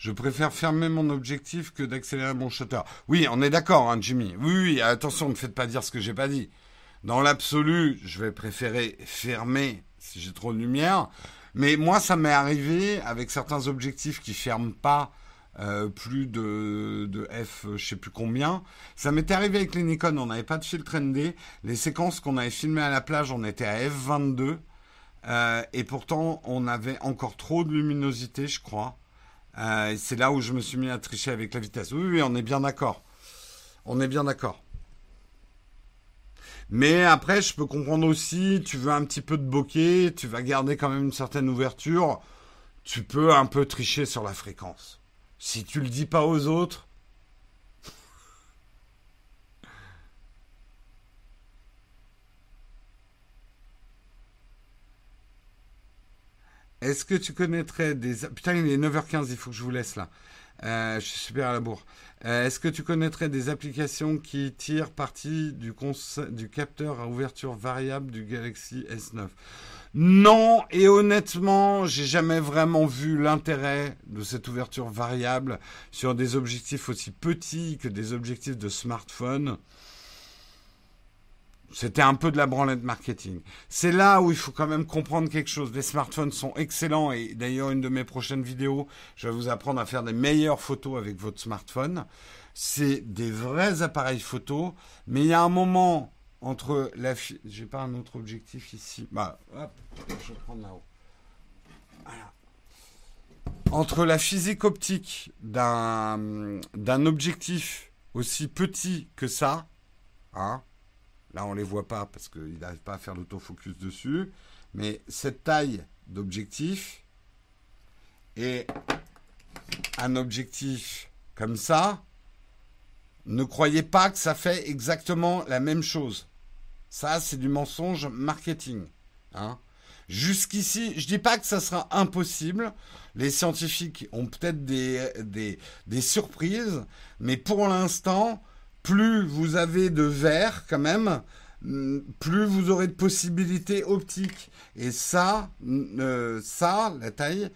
Je préfère fermer mon objectif que d'accélérer mon shutter. Oui, on est d'accord, hein, Jimmy. Oui, oui, attention, ne faites pas dire ce que j'ai pas dit. Dans l'absolu, je vais préférer fermer si j'ai trop de lumière. Mais moi, ça m'est arrivé avec certains objectifs qui ferment pas euh, plus de, F, je sais plus combien. Ça m'était arrivé avec les Nikon, on n'avait pas de filtre ND. Les séquences qu'on avait filmées à la plage, on était à F22. Euh, et pourtant, on avait encore trop de luminosité, je crois. Euh, c'est là où je me suis mis à tricher avec la vitesse. Oui, oui, on est bien d'accord. On est bien d'accord. Mais après, je peux comprendre aussi, tu veux un petit peu de bokeh, tu vas garder quand même une certaine ouverture, tu peux un peu tricher sur la fréquence. Si tu le dis pas aux autres, Est-ce que tu connaîtrais des... Putain, il est 9h15, il faut que je vous laisse là. Euh, je suis super à la bourre. Euh, Est-ce que tu connaîtrais des applications qui tirent parti du, du capteur à ouverture variable du Galaxy S9 Non, et honnêtement, j'ai jamais vraiment vu l'intérêt de cette ouverture variable sur des objectifs aussi petits que des objectifs de smartphone. C'était un peu de la branlette marketing. C'est là où il faut quand même comprendre quelque chose. Les smartphones sont excellents et d'ailleurs une de mes prochaines vidéos, je vais vous apprendre à faire des meilleures photos avec votre smartphone. C'est des vrais appareils photo, mais il y a un moment entre la... J'ai pas un autre objectif ici. Bah. Entre la physique optique d'un objectif aussi petit que ça, hein, Là, on ne les voit pas parce qu'ils n'arrivent pas à faire l'autofocus dessus. Mais cette taille d'objectif et un objectif comme ça, ne croyez pas que ça fait exactement la même chose. Ça, c'est du mensonge marketing. Hein. Jusqu'ici, je ne dis pas que ça sera impossible. Les scientifiques ont peut-être des surprises, mais pour l'instant, plus vous avez de verre quand même, mm, plus vous aurez de possibilités optiques. Et ça, euh, ça, la taille,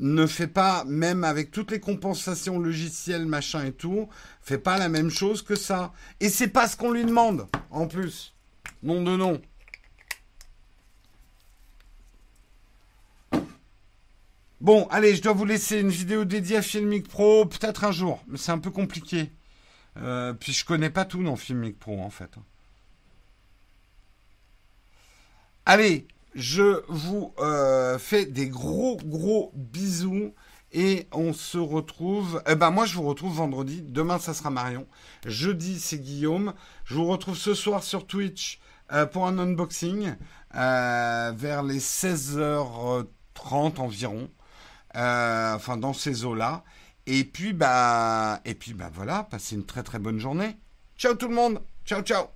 ne fait pas, même avec toutes les compensations logicielles, machin et tout, fait pas la même chose que ça. Et c'est pas ce qu'on lui demande, en plus. Nom de nom. Bon, allez, je dois vous laisser une vidéo dédiée à Filmic Pro, peut-être un jour, mais c'est un peu compliqué. Euh, puis je connais pas tout dans Filmic Pro en fait. Allez, je vous euh, fais des gros gros bisous et on se retrouve. Eh ben moi je vous retrouve vendredi. Demain ça sera Marion. Jeudi c'est Guillaume. Je vous retrouve ce soir sur Twitch euh, pour un unboxing vers les 16h30 environ. enfin dans ces eaux là. Et puis, bah, et puis, bah voilà, passez une très très bonne journée. Ciao tout le monde. Ciao, ciao.